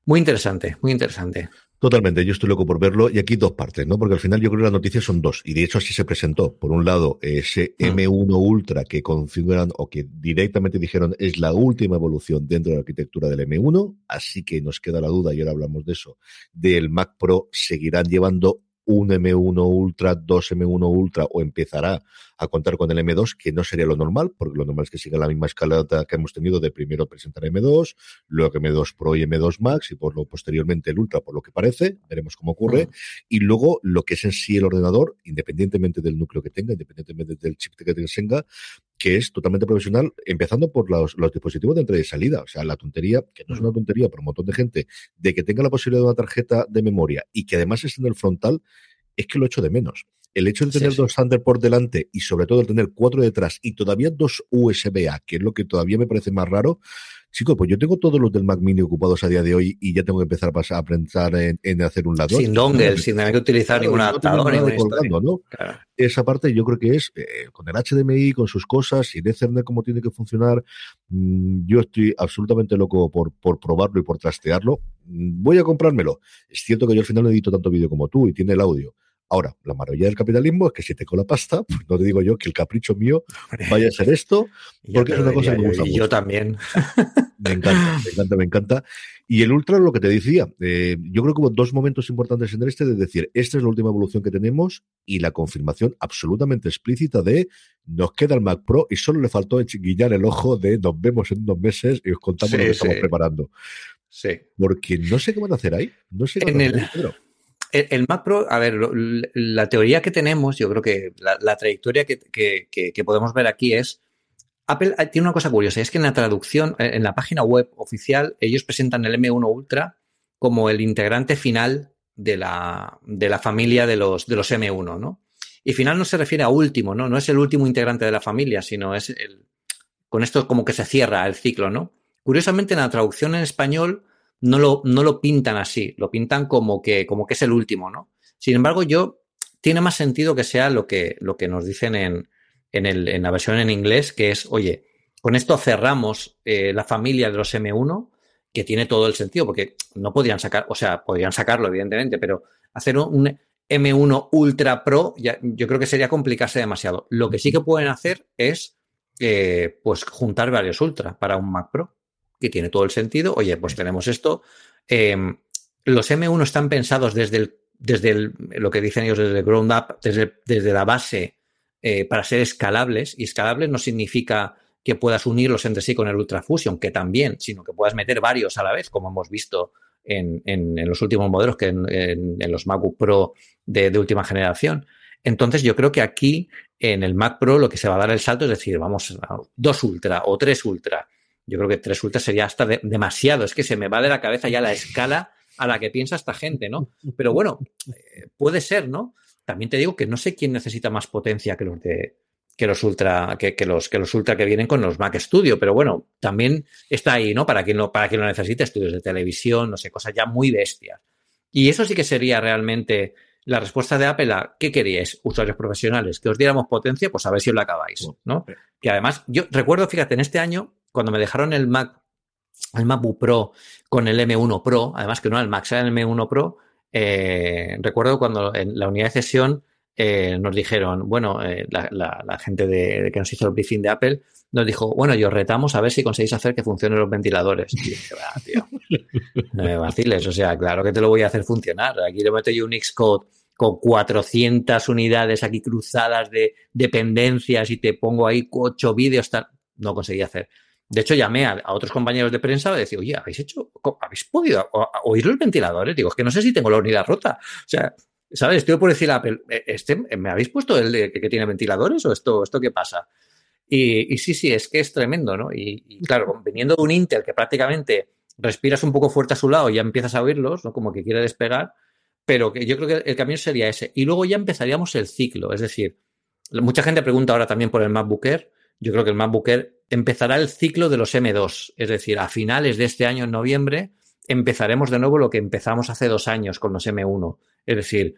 Muy interesante, muy interesante. Totalmente, yo estoy loco por verlo. Y aquí dos partes, ¿no? Porque al final yo creo que las noticias son dos. Y de hecho así se presentó. Por un lado, ese M1 mm. Ultra que configuran o que directamente dijeron es la última evolución dentro de la arquitectura del M1. Así que nos queda la duda, y ahora hablamos de eso, del Mac Pro seguirán llevando un M1 Ultra, dos M1 Ultra o empezará a contar con el M2, que no sería lo normal, porque lo normal es que siga la misma escalada que hemos tenido de primero presentar M2, luego M2 Pro y M2 Max y por lo posteriormente el Ultra, por lo que parece, veremos cómo ocurre, y luego lo que es en sí el ordenador, independientemente del núcleo que tenga, independientemente del chip que tenga, que es totalmente profesional, empezando por los, los, dispositivos de entrada y salida. O sea, la tontería, que no es una tontería para un montón de gente, de que tenga la posibilidad de una tarjeta de memoria y que además esté en el frontal, es que lo echo de menos. El hecho de tener dos Thunder delante y sobre todo el tener cuatro detrás y todavía dos USB-A, que es lo que todavía me parece más raro, Chicos, pues yo tengo todos los del Mac Mini ocupados a día de hoy y ya tengo que empezar a, pasar, a pensar en, hacer un lado. Sin dongle, sin tener que utilizar ningún adaptador. No Esa parte yo creo que es eh, con el HDMI, con sus cosas, sin Ethernet como tiene que funcionar. Mm, yo estoy absolutamente loco por, por probarlo y por trastearlo. Mm, voy a comprármelo. Es cierto que yo al final no edito tanto vídeo como tú y tiene el audio Ahora, la maravilla del capitalismo es que si tengo la pasta, pues no te digo yo que el capricho mío vaya a ser esto, porque es una cosa que me gusta mucho. Yo también. Me encanta, me encanta, me encanta. Y el Ultra, lo que te decía, eh, yo creo que hubo dos momentos importantes en este de decir, esta es la última evolución que tenemos y la confirmación absolutamente explícita de nos queda el Mac Pro y solo le faltó guillar el ojo de nos vemos en dos meses y os contamos lo que estamos preparando. Sí. Porque no sé qué van a hacer ahí. No sé qué en el, el, Mac Pro, a ver, la teoría que tenemos, yo creo que la, trayectoria que, podemos ver aquí es, Apple tiene una cosa curiosa, es que en la traducción, en la página web oficial, ellos presentan el M1 Ultra como el integrante final de la, de la familia de los, de los M1, ¿no? Y final no se refiere a último, ¿no? No es el último integrante de la familia, sino es el, con esto como que se cierra el ciclo, ¿no? Curiosamente, en la traducción en español, no lo, no lo pintan así, lo pintan como que, como que es el último, ¿no? Sin embargo, yo tiene más sentido que sea lo que, lo que nos dicen en, en, el, en la versión en inglés, que es, oye, con esto cerramos eh, la familia de los M1, que tiene todo el sentido, porque no podrían sacar, o sea, podrían sacarlo, evidentemente, pero hacer un M1 Ultra Pro, ya, yo creo que sería complicarse demasiado. Lo que sí que pueden hacer es, eh, pues, juntar varios Ultra para un Mac Pro que tiene todo el sentido. Oye, pues tenemos esto. Em, los M1 están pensados desde, el, desde lo que dicen ellos, desde el ground up, desde, desde la base, eh, para ser escalables. Y escalables no significa que puedas unirlos entre sí con el Ultra Fusion, que también, sino que puedas meter varios a la vez, como hemos visto en, los últimos modelos, que en, los MacBook Pro de, de, última generación. Entonces, yo creo que aquí, en el Mac Pro, lo que se va a dar el salto es decir, vamos, a dos Ultra o tres Ultra yo creo que tres ultras sería hasta demasiado. Es que se me va de la cabeza ya la escala a la que piensa esta gente, ¿no? Pero bueno, eh, puede ser, ¿no? También te digo que no sé quién necesita más potencia que los de que los ultra que, los que los ultra que vienen con los Mac Studio, pero bueno, también está ahí, ¿no? Para quien lo para quien lo necesite, estudios de televisión, no sé, cosas ya muy bestias. Y eso sí que sería realmente la respuesta de Apple a ¿qué queríais, usuarios profesionales? Que os diéramos potencia, pues a ver si os la acabáis, ¿no? Que además, yo recuerdo, fíjate, en este año cuando me dejaron el Mac, el MacBook Pro con el M1 Pro, además que no era el Max, era el M1 Pro, eh, recuerdo cuando en la unidad de sesión eh, nos dijeron, bueno, eh, la, gente de, que nos hizo el briefing de Apple nos dijo, bueno, yo retamos a ver si conseguís hacer que funcionen los ventiladores. Y dije, ah, tío, no me vaciles, o sea, claro que te lo voy a hacer funcionar. Aquí le meto yo un Xcode con 400 unidades aquí cruzadas de dependencias y te pongo ahí ocho vídeos, tal. no conseguí hacer. De hecho, llamé a, otros compañeros de prensa y decía, oye, ¿habéis hecho, habéis podido oír los ventiladores? Digo, es que no sé si tengo la unidad rota. O sea, ¿sabes? Estoy por decir Apple, eh, este, ¿me habéis puesto el de, que, tiene ventiladores o esto, esto qué pasa? Y, sí, sí, es que es tremendo, ¿no? Y, claro, viniendo de un Intel que prácticamente respiras un poco fuerte a su lado y ya empiezas a oírlos, ¿no? Como que quiere despegar, pero que yo creo que el camino sería ese. Y luego ya empezaríamos el ciclo, es decir, mucha gente pregunta ahora también por el MacBook Air. Yo creo que el MacBook Air empezará el ciclo de los M2, es decir, a finales de este año, en noviembre, empezaremos de nuevo lo que empezamos hace dos años con los M1, es decir,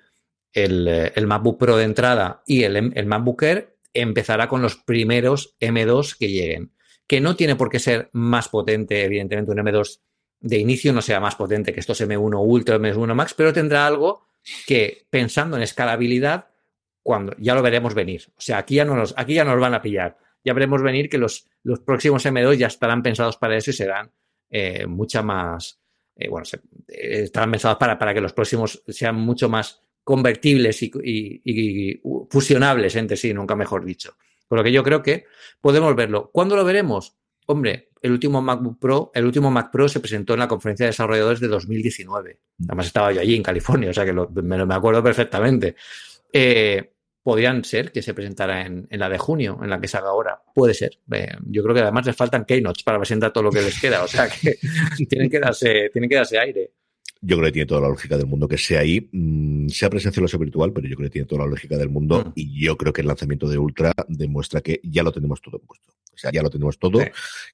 el, eh, el MacBook Pro de entrada y el, el MacBook Air empezará con los primeros M2 que lleguen, que no tiene por qué ser más potente, evidentemente, un M2 de inicio no sea más potente que estos M1 Ultra o M1 Max, pero tendrá algo que, pensando en escalabilidad, cuando ya lo veremos venir. O sea, aquí ya, nos, aquí ya nos van a pillar. Ya veremos venir que los, los próximos M2 ya estarán pensados para eso y serán eh, mucha más. Eh, bueno, eh, estarán pensados para, para que los próximos sean mucho más convertibles y, y, fusionables entre sí, nunca mejor dicho. Por lo que yo creo que podemos verlo. ¿Cuándo lo veremos? Hombre, el último MacBook Pro, el último Mac Pro se presentó en la conferencia de desarrolladores de 2019. Además estaba yo allí en California, o sea que me, me, acuerdo perfectamente. Eh, podrían ser que se presentara en, la de junio, en la que se haga ahora. Puede ser. Eh, yo creo que además les faltan keynotes para presentar todo lo que les queda, o sea que tienen que darse, tienen que darse aire. Yo creo que tiene toda la lógica del mundo que sea ahí, mm, sea presencial o sea virtual, pero yo creo que tiene toda la lógica del mundo mm. y yo creo que el lanzamiento de Ultra demuestra que ya lo tenemos todo puesto. O sea, ya lo tenemos todo.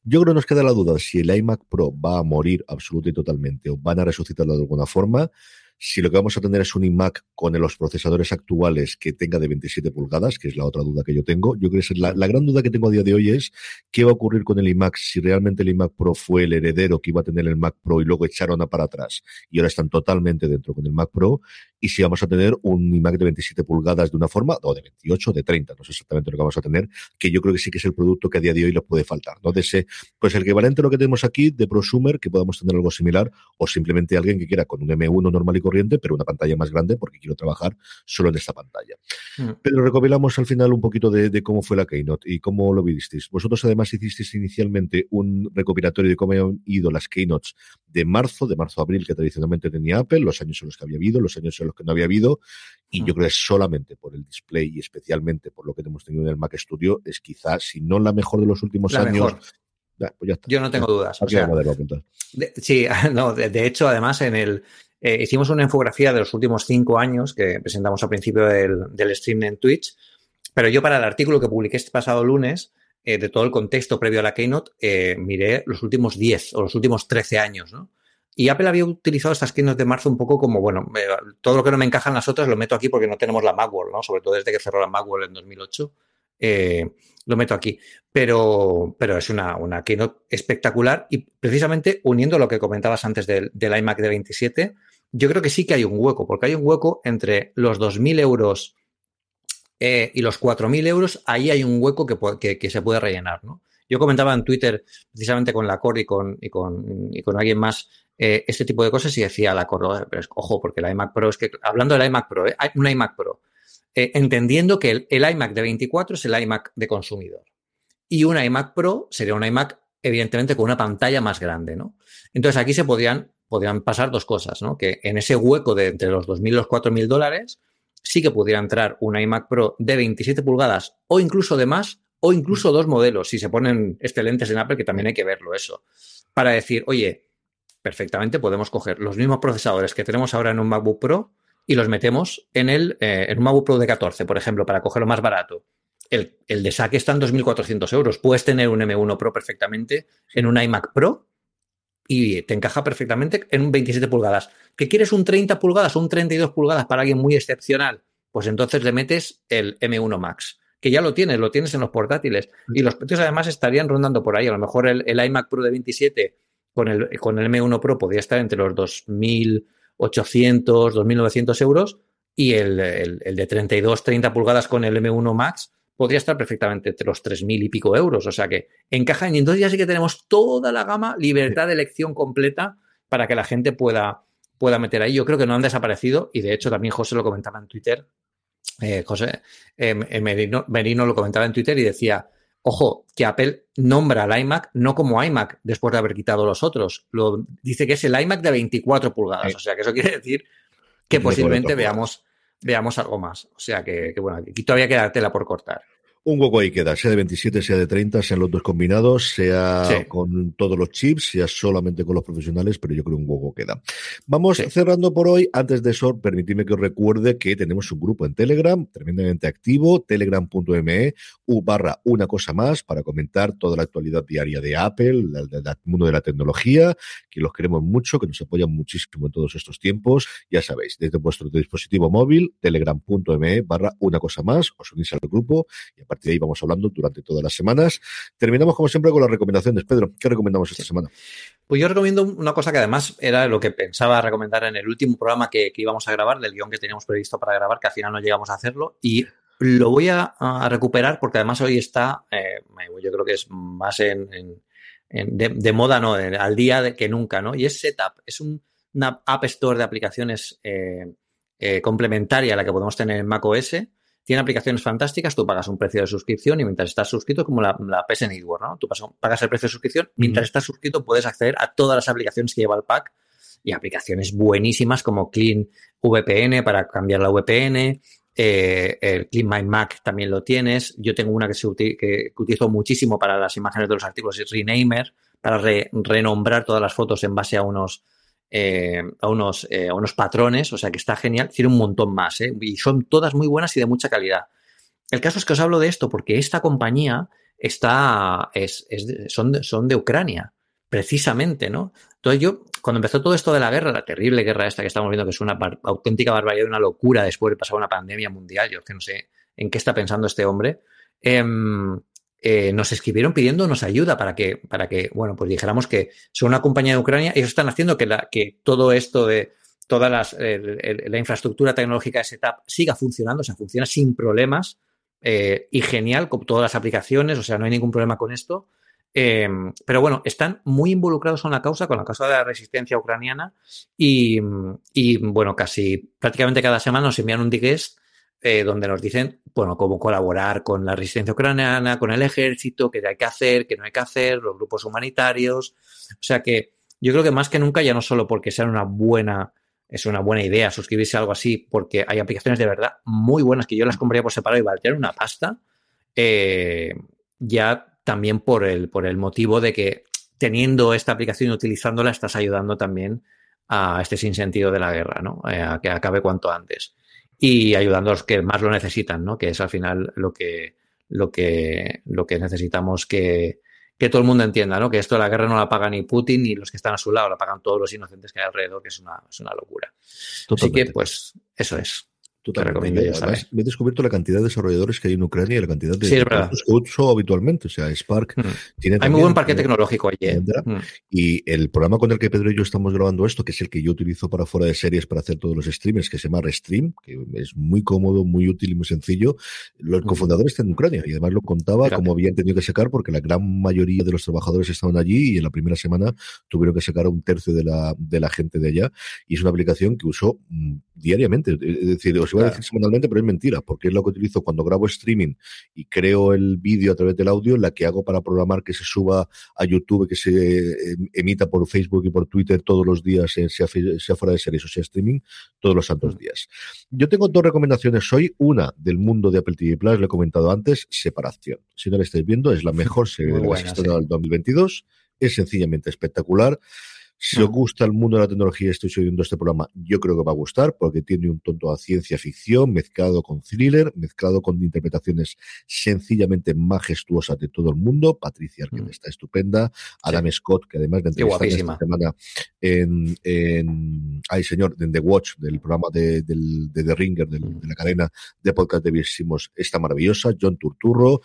Yo creo que nos queda la duda si el iMac Pro va a morir absoluta y totalmente o van a resucitarlo de alguna forma. Si lo que vamos a tener es un iMac con los procesadores actuales que tenga de 27 pulgadas, que es la otra duda que yo tengo, yo creo que la, la, gran duda que tengo a día de hoy es qué va a ocurrir con el iMac si realmente el iMac Pro fue el heredero que iba a tener el Mac Pro y luego echaron a para atrás y ahora están totalmente dentro con el Mac Pro y si vamos a tener un iMac de 27 pulgadas de una forma o de 28 o de 30, no sé exactamente lo que vamos a tener, que yo creo que sí que es el producto que a día de hoy les puede faltar, ¿no? De ese, pues el equivalente a lo que tenemos aquí de prosumer, que podamos tener algo similar o simplemente alguien que quiera con un M1 normal y corriente, pero una pantalla más grande porque quiero trabajar solo en esta pantalla. Mm. Pero recopilamos al final un poquito de, cómo fue la Keynote y cómo lo visteis. Vosotros además hicisteis inicialmente un recopilatorio de cómo han ido las Keynotes de marzo, de marzo a abril, que tradicionalmente tenía Apple, los años en los que había habido, los años en los que no había habido, y yo mm. creo que solamente por el display y especialmente por lo que hemos tenido en el Mac Studio, es quizás, si no la mejor de los últimos años. Pues yo no tengo dudas. sí, no, de, hecho, además, en el, eh, hicimos una infografía de los últimos cinco años que presentamos al principio del, stream en Twitch, pero yo para el artículo que publiqué este pasado lunes, eh, de todo el contexto previo a la Keynote, eh, miré los últimos 10 o los últimos 13 años, ¿no? Y Apple había utilizado estas Keynote de marzo un poco como, bueno, todo lo que no me encaja en las otras lo meto aquí porque no tenemos la Macworld, ¿no? Sobre todo desde que cerró la Macworld en 2008. Lo meto aquí. Pero, pero es una, una keynote espectacular y precisamente uniendo lo que comentabas antes del, del iMac de 27, yo creo que sí que hay un hueco, porque hay un hueco entre los 2.000 euros eh, y los 4.000 euros, ahí hay un hueco que, que, se puede rellenar, ¿no? Yo comentaba en Twitter, precisamente con la Cor y con, y con, y con alguien más, eh, este tipo de cosas y decía la Cor, pero es, ojo, porque el iMac Pro es que, hablando del iMac Pro, eh, hay un iMac Pro, entendiendo que el, iMac de 24 es el iMac de consumidor y un iMac Pro sería un iMac, evidentemente, con una pantalla más grande, ¿no? Entonces aquí se podrían podrían pasar dos cosas, ¿no? Que en ese hueco de entre los 2.000 y los 4.000 dólares sí que pudiera entrar un iMac Pro de 27 pulgadas o incluso de más o incluso dos modelos, si se ponen excelentes en Apple, que también hay que verlo eso, para decir, oye, perfectamente podemos coger los mismos procesadores que tenemos ahora en un MacBook Pro y los metemos en, el, eh, en un MacBook Pro de 14, por ejemplo, para cogerlo más barato. El, el de saque está en 2.400 euros. Puedes tener un M1 Pro perfectamente en un iMac Pro y te encaja perfectamente en un 27 pulgadas. ¿Que quieres un 30 pulgadas o un 32 pulgadas para alguien muy excepcional? Pues entonces le metes el M1 Max, que ya lo tienes, lo tienes en los portátiles. Y los precios además estarían rondando por ahí. A lo mejor el, iMac Pro de 27 con el, con el M1 Pro podría estar entre los 2.800, 2.900 euros y el, el, de 32, 30 pulgadas con el M1 Max podría estar perfectamente entre los 3.000 y pico euros. O sea que encajan y entonces ya sí que tenemos toda la gama, libertad de elección completa para que la gente pueda, pueda meter ahí. Yo creo que no han desaparecido y de hecho también José lo comentaba en Twitter. Eh, José eh, Merino, lo comentaba en Twitter y decía, ojo, que Apple nombra al iMac no como iMac después de haber quitado los otros. Lo, dice que es el iMac de 24 pulgadas. O sea que eso quiere decir que posiblemente veamos, veamos algo más. O sea que, que bueno, aquí todavía queda tela por cortar. Un hueco ahí queda, sea de 27, sea de 30, sean los dos combinados, sea con todos los chips, sea solamente con los profesionales, pero yo creo que un hueco queda. Vamos cerrando por hoy. Antes de eso, permitidme que os recuerde que tenemos un grupo en Telegram, tremendamente activo, telegram.me, u barra una cosa más, para comentar toda la actualidad diaria de Apple, del mundo de la tecnología, que los queremos mucho, que nos apoyan muchísimo en todos estos tiempos. Ya sabéis, desde vuestro dispositivo móvil, telegram.me barra una cosa más, os unís al grupo y partir de ahí vamos hablando durante todas las semanas. Terminamos, como siempre, con las recomendaciones. Pedro, ¿qué recomendamos esta semana? Pues yo recomiendo una cosa que además era lo que pensaba recomendar en el último programa que, íbamos a grabar, del guion que teníamos previsto para grabar, que al final no llegamos a hacerlo. Y lo voy a, recuperar porque además hoy está, eh, yo creo que es más en, de, moda, ¿no? al día que nunca, ¿no? Y es Setup. Es una App Store de aplicaciones eh, eh, complementaria a la que podemos tener en macOS tiene aplicaciones fantásticas, tú pagas un precio de suscripción y mientras estás suscrito, como la, la PS Network, ¿no? Tú pagas el precio de suscripción, mientras estás suscrito puedes acceder a todas las aplicaciones que lleva el pack y aplicaciones buenísimas como Clean VPN para cambiar la VPN, eh, el Clean My Mac también lo tienes. Yo tengo una que, se que utilizo muchísimo para las imágenes de los artículos, es Renamer, para renombrar todas las fotos en base a unos eh, a, unos, eh, a unos patrones, o sea que está genial. Tiene un montón más, ¿eh? y son todas muy buenas y de mucha calidad. El caso es que os hablo de esto porque esta compañía está, es, son, de, son de Ucrania, precisamente, ¿no? Entonces yo, cuando empezó todo esto de la guerra, la terrible guerra esta que estamos viendo, que es una auténtica barbaridad, una locura después de pasar una pandemia mundial, yo que no sé en qué está pensando este hombre, em, eh, nos escribieron pidiéndonos ayuda para que, para que, bueno, pues dijéramos que son una compañía de Ucrania, ellos están haciendo que, todo esto de toda la infraestructura tecnológica de Setup siga funcionando, o sea, funciona sin problemas eh, y genial con todas las aplicaciones, o sea, no hay ningún problema con esto. Em, pero bueno, están muy involucrados con la causa, con la causa de la resistencia ucraniana y, y bueno, casi prácticamente cada semana nos envían un digest eh, donde nos dicen, bueno, cómo colaborar con la resistencia ucraniana, con el ejército, qué hay que hacer, qué no hay que hacer, los grupos humanitarios. O sea que yo creo que más que nunca, ya no solo porque sea una buena, es una buena idea suscribirse a algo así, porque hay aplicaciones de verdad muy buenas que yo las compraría por separado y valdrían una pasta, eh, ya también por el, por el motivo de que teniendo esta aplicación y utilizándola estás ayudando también a este sinsentido de la guerra, ¿no? Eh, a que acabe cuanto antes y ayudando a los que más lo necesitan, ¿no? Que es al final lo que, lo que, lo que necesitamos que, que todo el mundo entienda, ¿no? Que esto de la guerra no la paga ni Putin ni los que están a su lado, la pagan todos los inocentes que hay alrededor, que es una, es una locura. Así que, pues, eso es. Totalmente. Además, me he descubierto la cantidad de desarrolladores que hay en Ucrania y la cantidad de sí, que uso habitualmente. O sea, Spark mm. tiene. Hay muy buen parque tecnológico allí. ¿eh? Mm. Y el programa con el que Pedro y yo estamos grabando esto, que es el que yo utilizo para fuera de series para hacer todos los streamers, que se llama Restream, que es muy cómodo, muy útil y muy sencillo. Los mm. cofundadores están en Ucrania y además lo contaba como habían tenido que sacar porque la gran mayoría de los trabajadores estaban allí y en la primera semana tuvieron que sacar a un tercio de la, de la gente de allá. Y es una aplicación que usó diariamente. Es decir, os iba a decir semanalmente, pero es mentira, porque es lo que utilizo cuando grabo streaming y creo el vídeo a través del audio, la que hago para programar que se suba a YouTube, que se eh, emita por Facebook y por Twitter todos los días, eh, sea, sea fuera de series o sea streaming, todos los santos mm. días. Yo tengo dos recomendaciones hoy. Una del mundo de Apple TV Plus, le he comentado antes, Separación. Si no la estáis viendo, es la mejor serie de la historia del 2022. Es sencillamente espectacular. Si os gusta el mundo de la tecnología estoy subiendo este programa, yo creo que va a gustar porque tiene un tonto a ciencia ficción mezclado con thriller, mezclado con interpretaciones sencillamente majestuosas de todo el mundo. Patricia que mm. está estupenda. Adam Scott, que además de entrevistar esta semana en, en, ay señor, en The Watch, del programa de, The Ringer, mm. de la cadena de podcast de Visimos, está maravillosa. John Turturro.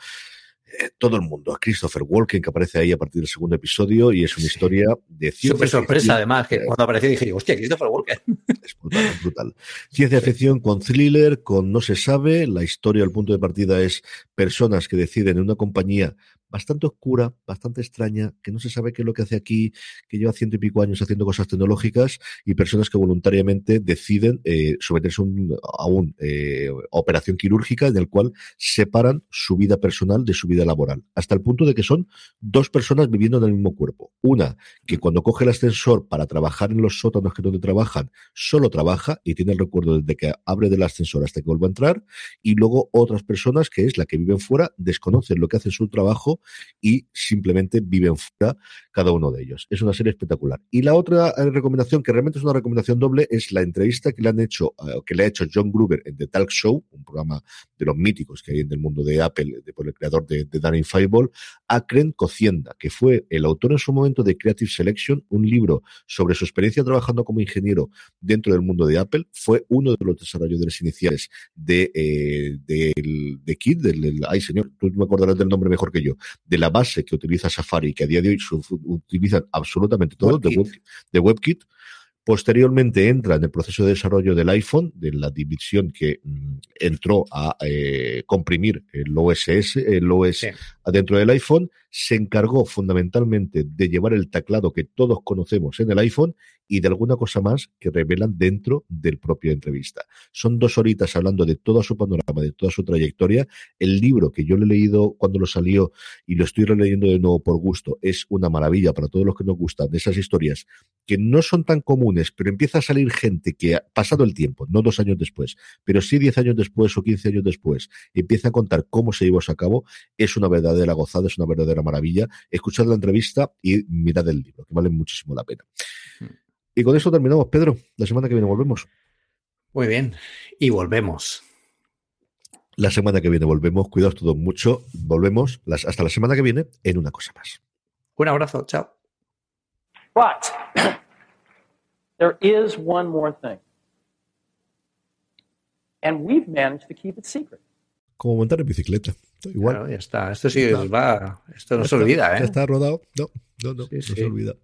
Eh, todo el mundo, a Christopher Walken, que aparece ahí a partir del segundo episodio, y es una historia de ciencia Súper sorpresa, además, que cuando apareció dije, hostia, Christopher Walken. Es brutal, es brutal. Ciencia ficción con thriller, con no se sabe, la historia, el punto de partida es personas que deciden en una compañía bastante oscura, bastante extraña, que no se sabe qué es lo que hace aquí, que lleva ciento y pico años haciendo cosas tecnológicas y personas que voluntariamente deciden eh, someterse a una eh, operación quirúrgica en el cual separan su vida personal de su vida laboral, hasta el punto de que son dos personas viviendo en el mismo cuerpo. Una que cuando coge el ascensor para trabajar en los sótanos que donde trabajan, solo trabaja y tiene el recuerdo desde que abre del ascensor hasta que vuelve a entrar, y luego otras personas que es la que viven fuera, desconocen lo que hace su trabajo y simplemente viven fuera cada uno de ellos. Es una serie espectacular. Y la otra eh, recomendación, que realmente es una recomendación doble, es la entrevista que le han hecho, eh, que le ha hecho John Gruber en The Talk Show, un programa de los míticos que hay en el mundo de Apple, de, por el creador de, de Danny Fireball, a Cren Cocienda, que fue el autor en su momento de Creative Selection, un libro sobre su experiencia trabajando como ingeniero dentro del mundo de Apple, fue uno de los desarrolladores iniciales de, eh, de Kit, del, ay señor, tú me acordarás del nombre mejor que yo, de la base que utiliza Safari, que a día de hoy utilizan absolutamente todo de, de WebKit Posteriormente entra en el proceso de desarrollo del iPhone, de la división que mm, entró a eh, comprimir el OSS, el OS dentro del iPhone, se encargó fundamentalmente de llevar el teclado que todos conocemos en el iPhone y de alguna cosa más que revelan dentro del propio entrevista. Son dos horitas hablando de todo su panorama, de toda su trayectoria. El libro que yo le he leído cuando lo salió y lo estoy releyendo de nuevo por gusto es una maravilla para todos los que nos gustan esas historias que no son tan comunes, pero empieza a salir gente que pasado el tiempo, no dos años después, pero sí diez años después o quince años después, empieza a contar cómo se llevó a cabo. Es una verdadera gozada, es una verdadera maravilla. Escuchad la entrevista y mirad el libro, que vale muchísimo la pena. Y con eso terminamos, Pedro. La semana que viene volvemos. Muy bien. Y volvemos. La semana que viene volvemos. Cuidaos todos mucho. Volvemos hasta la semana que viene en una cosa más. Un abrazo. Chao. But there is one more thing. And we've managed to keep it secret. Como montar en bicicleta. Igual. ya está. Esto sí va. Esto no se olvida, ¿eh? Ya está rodado. No, no, no, no se olvida.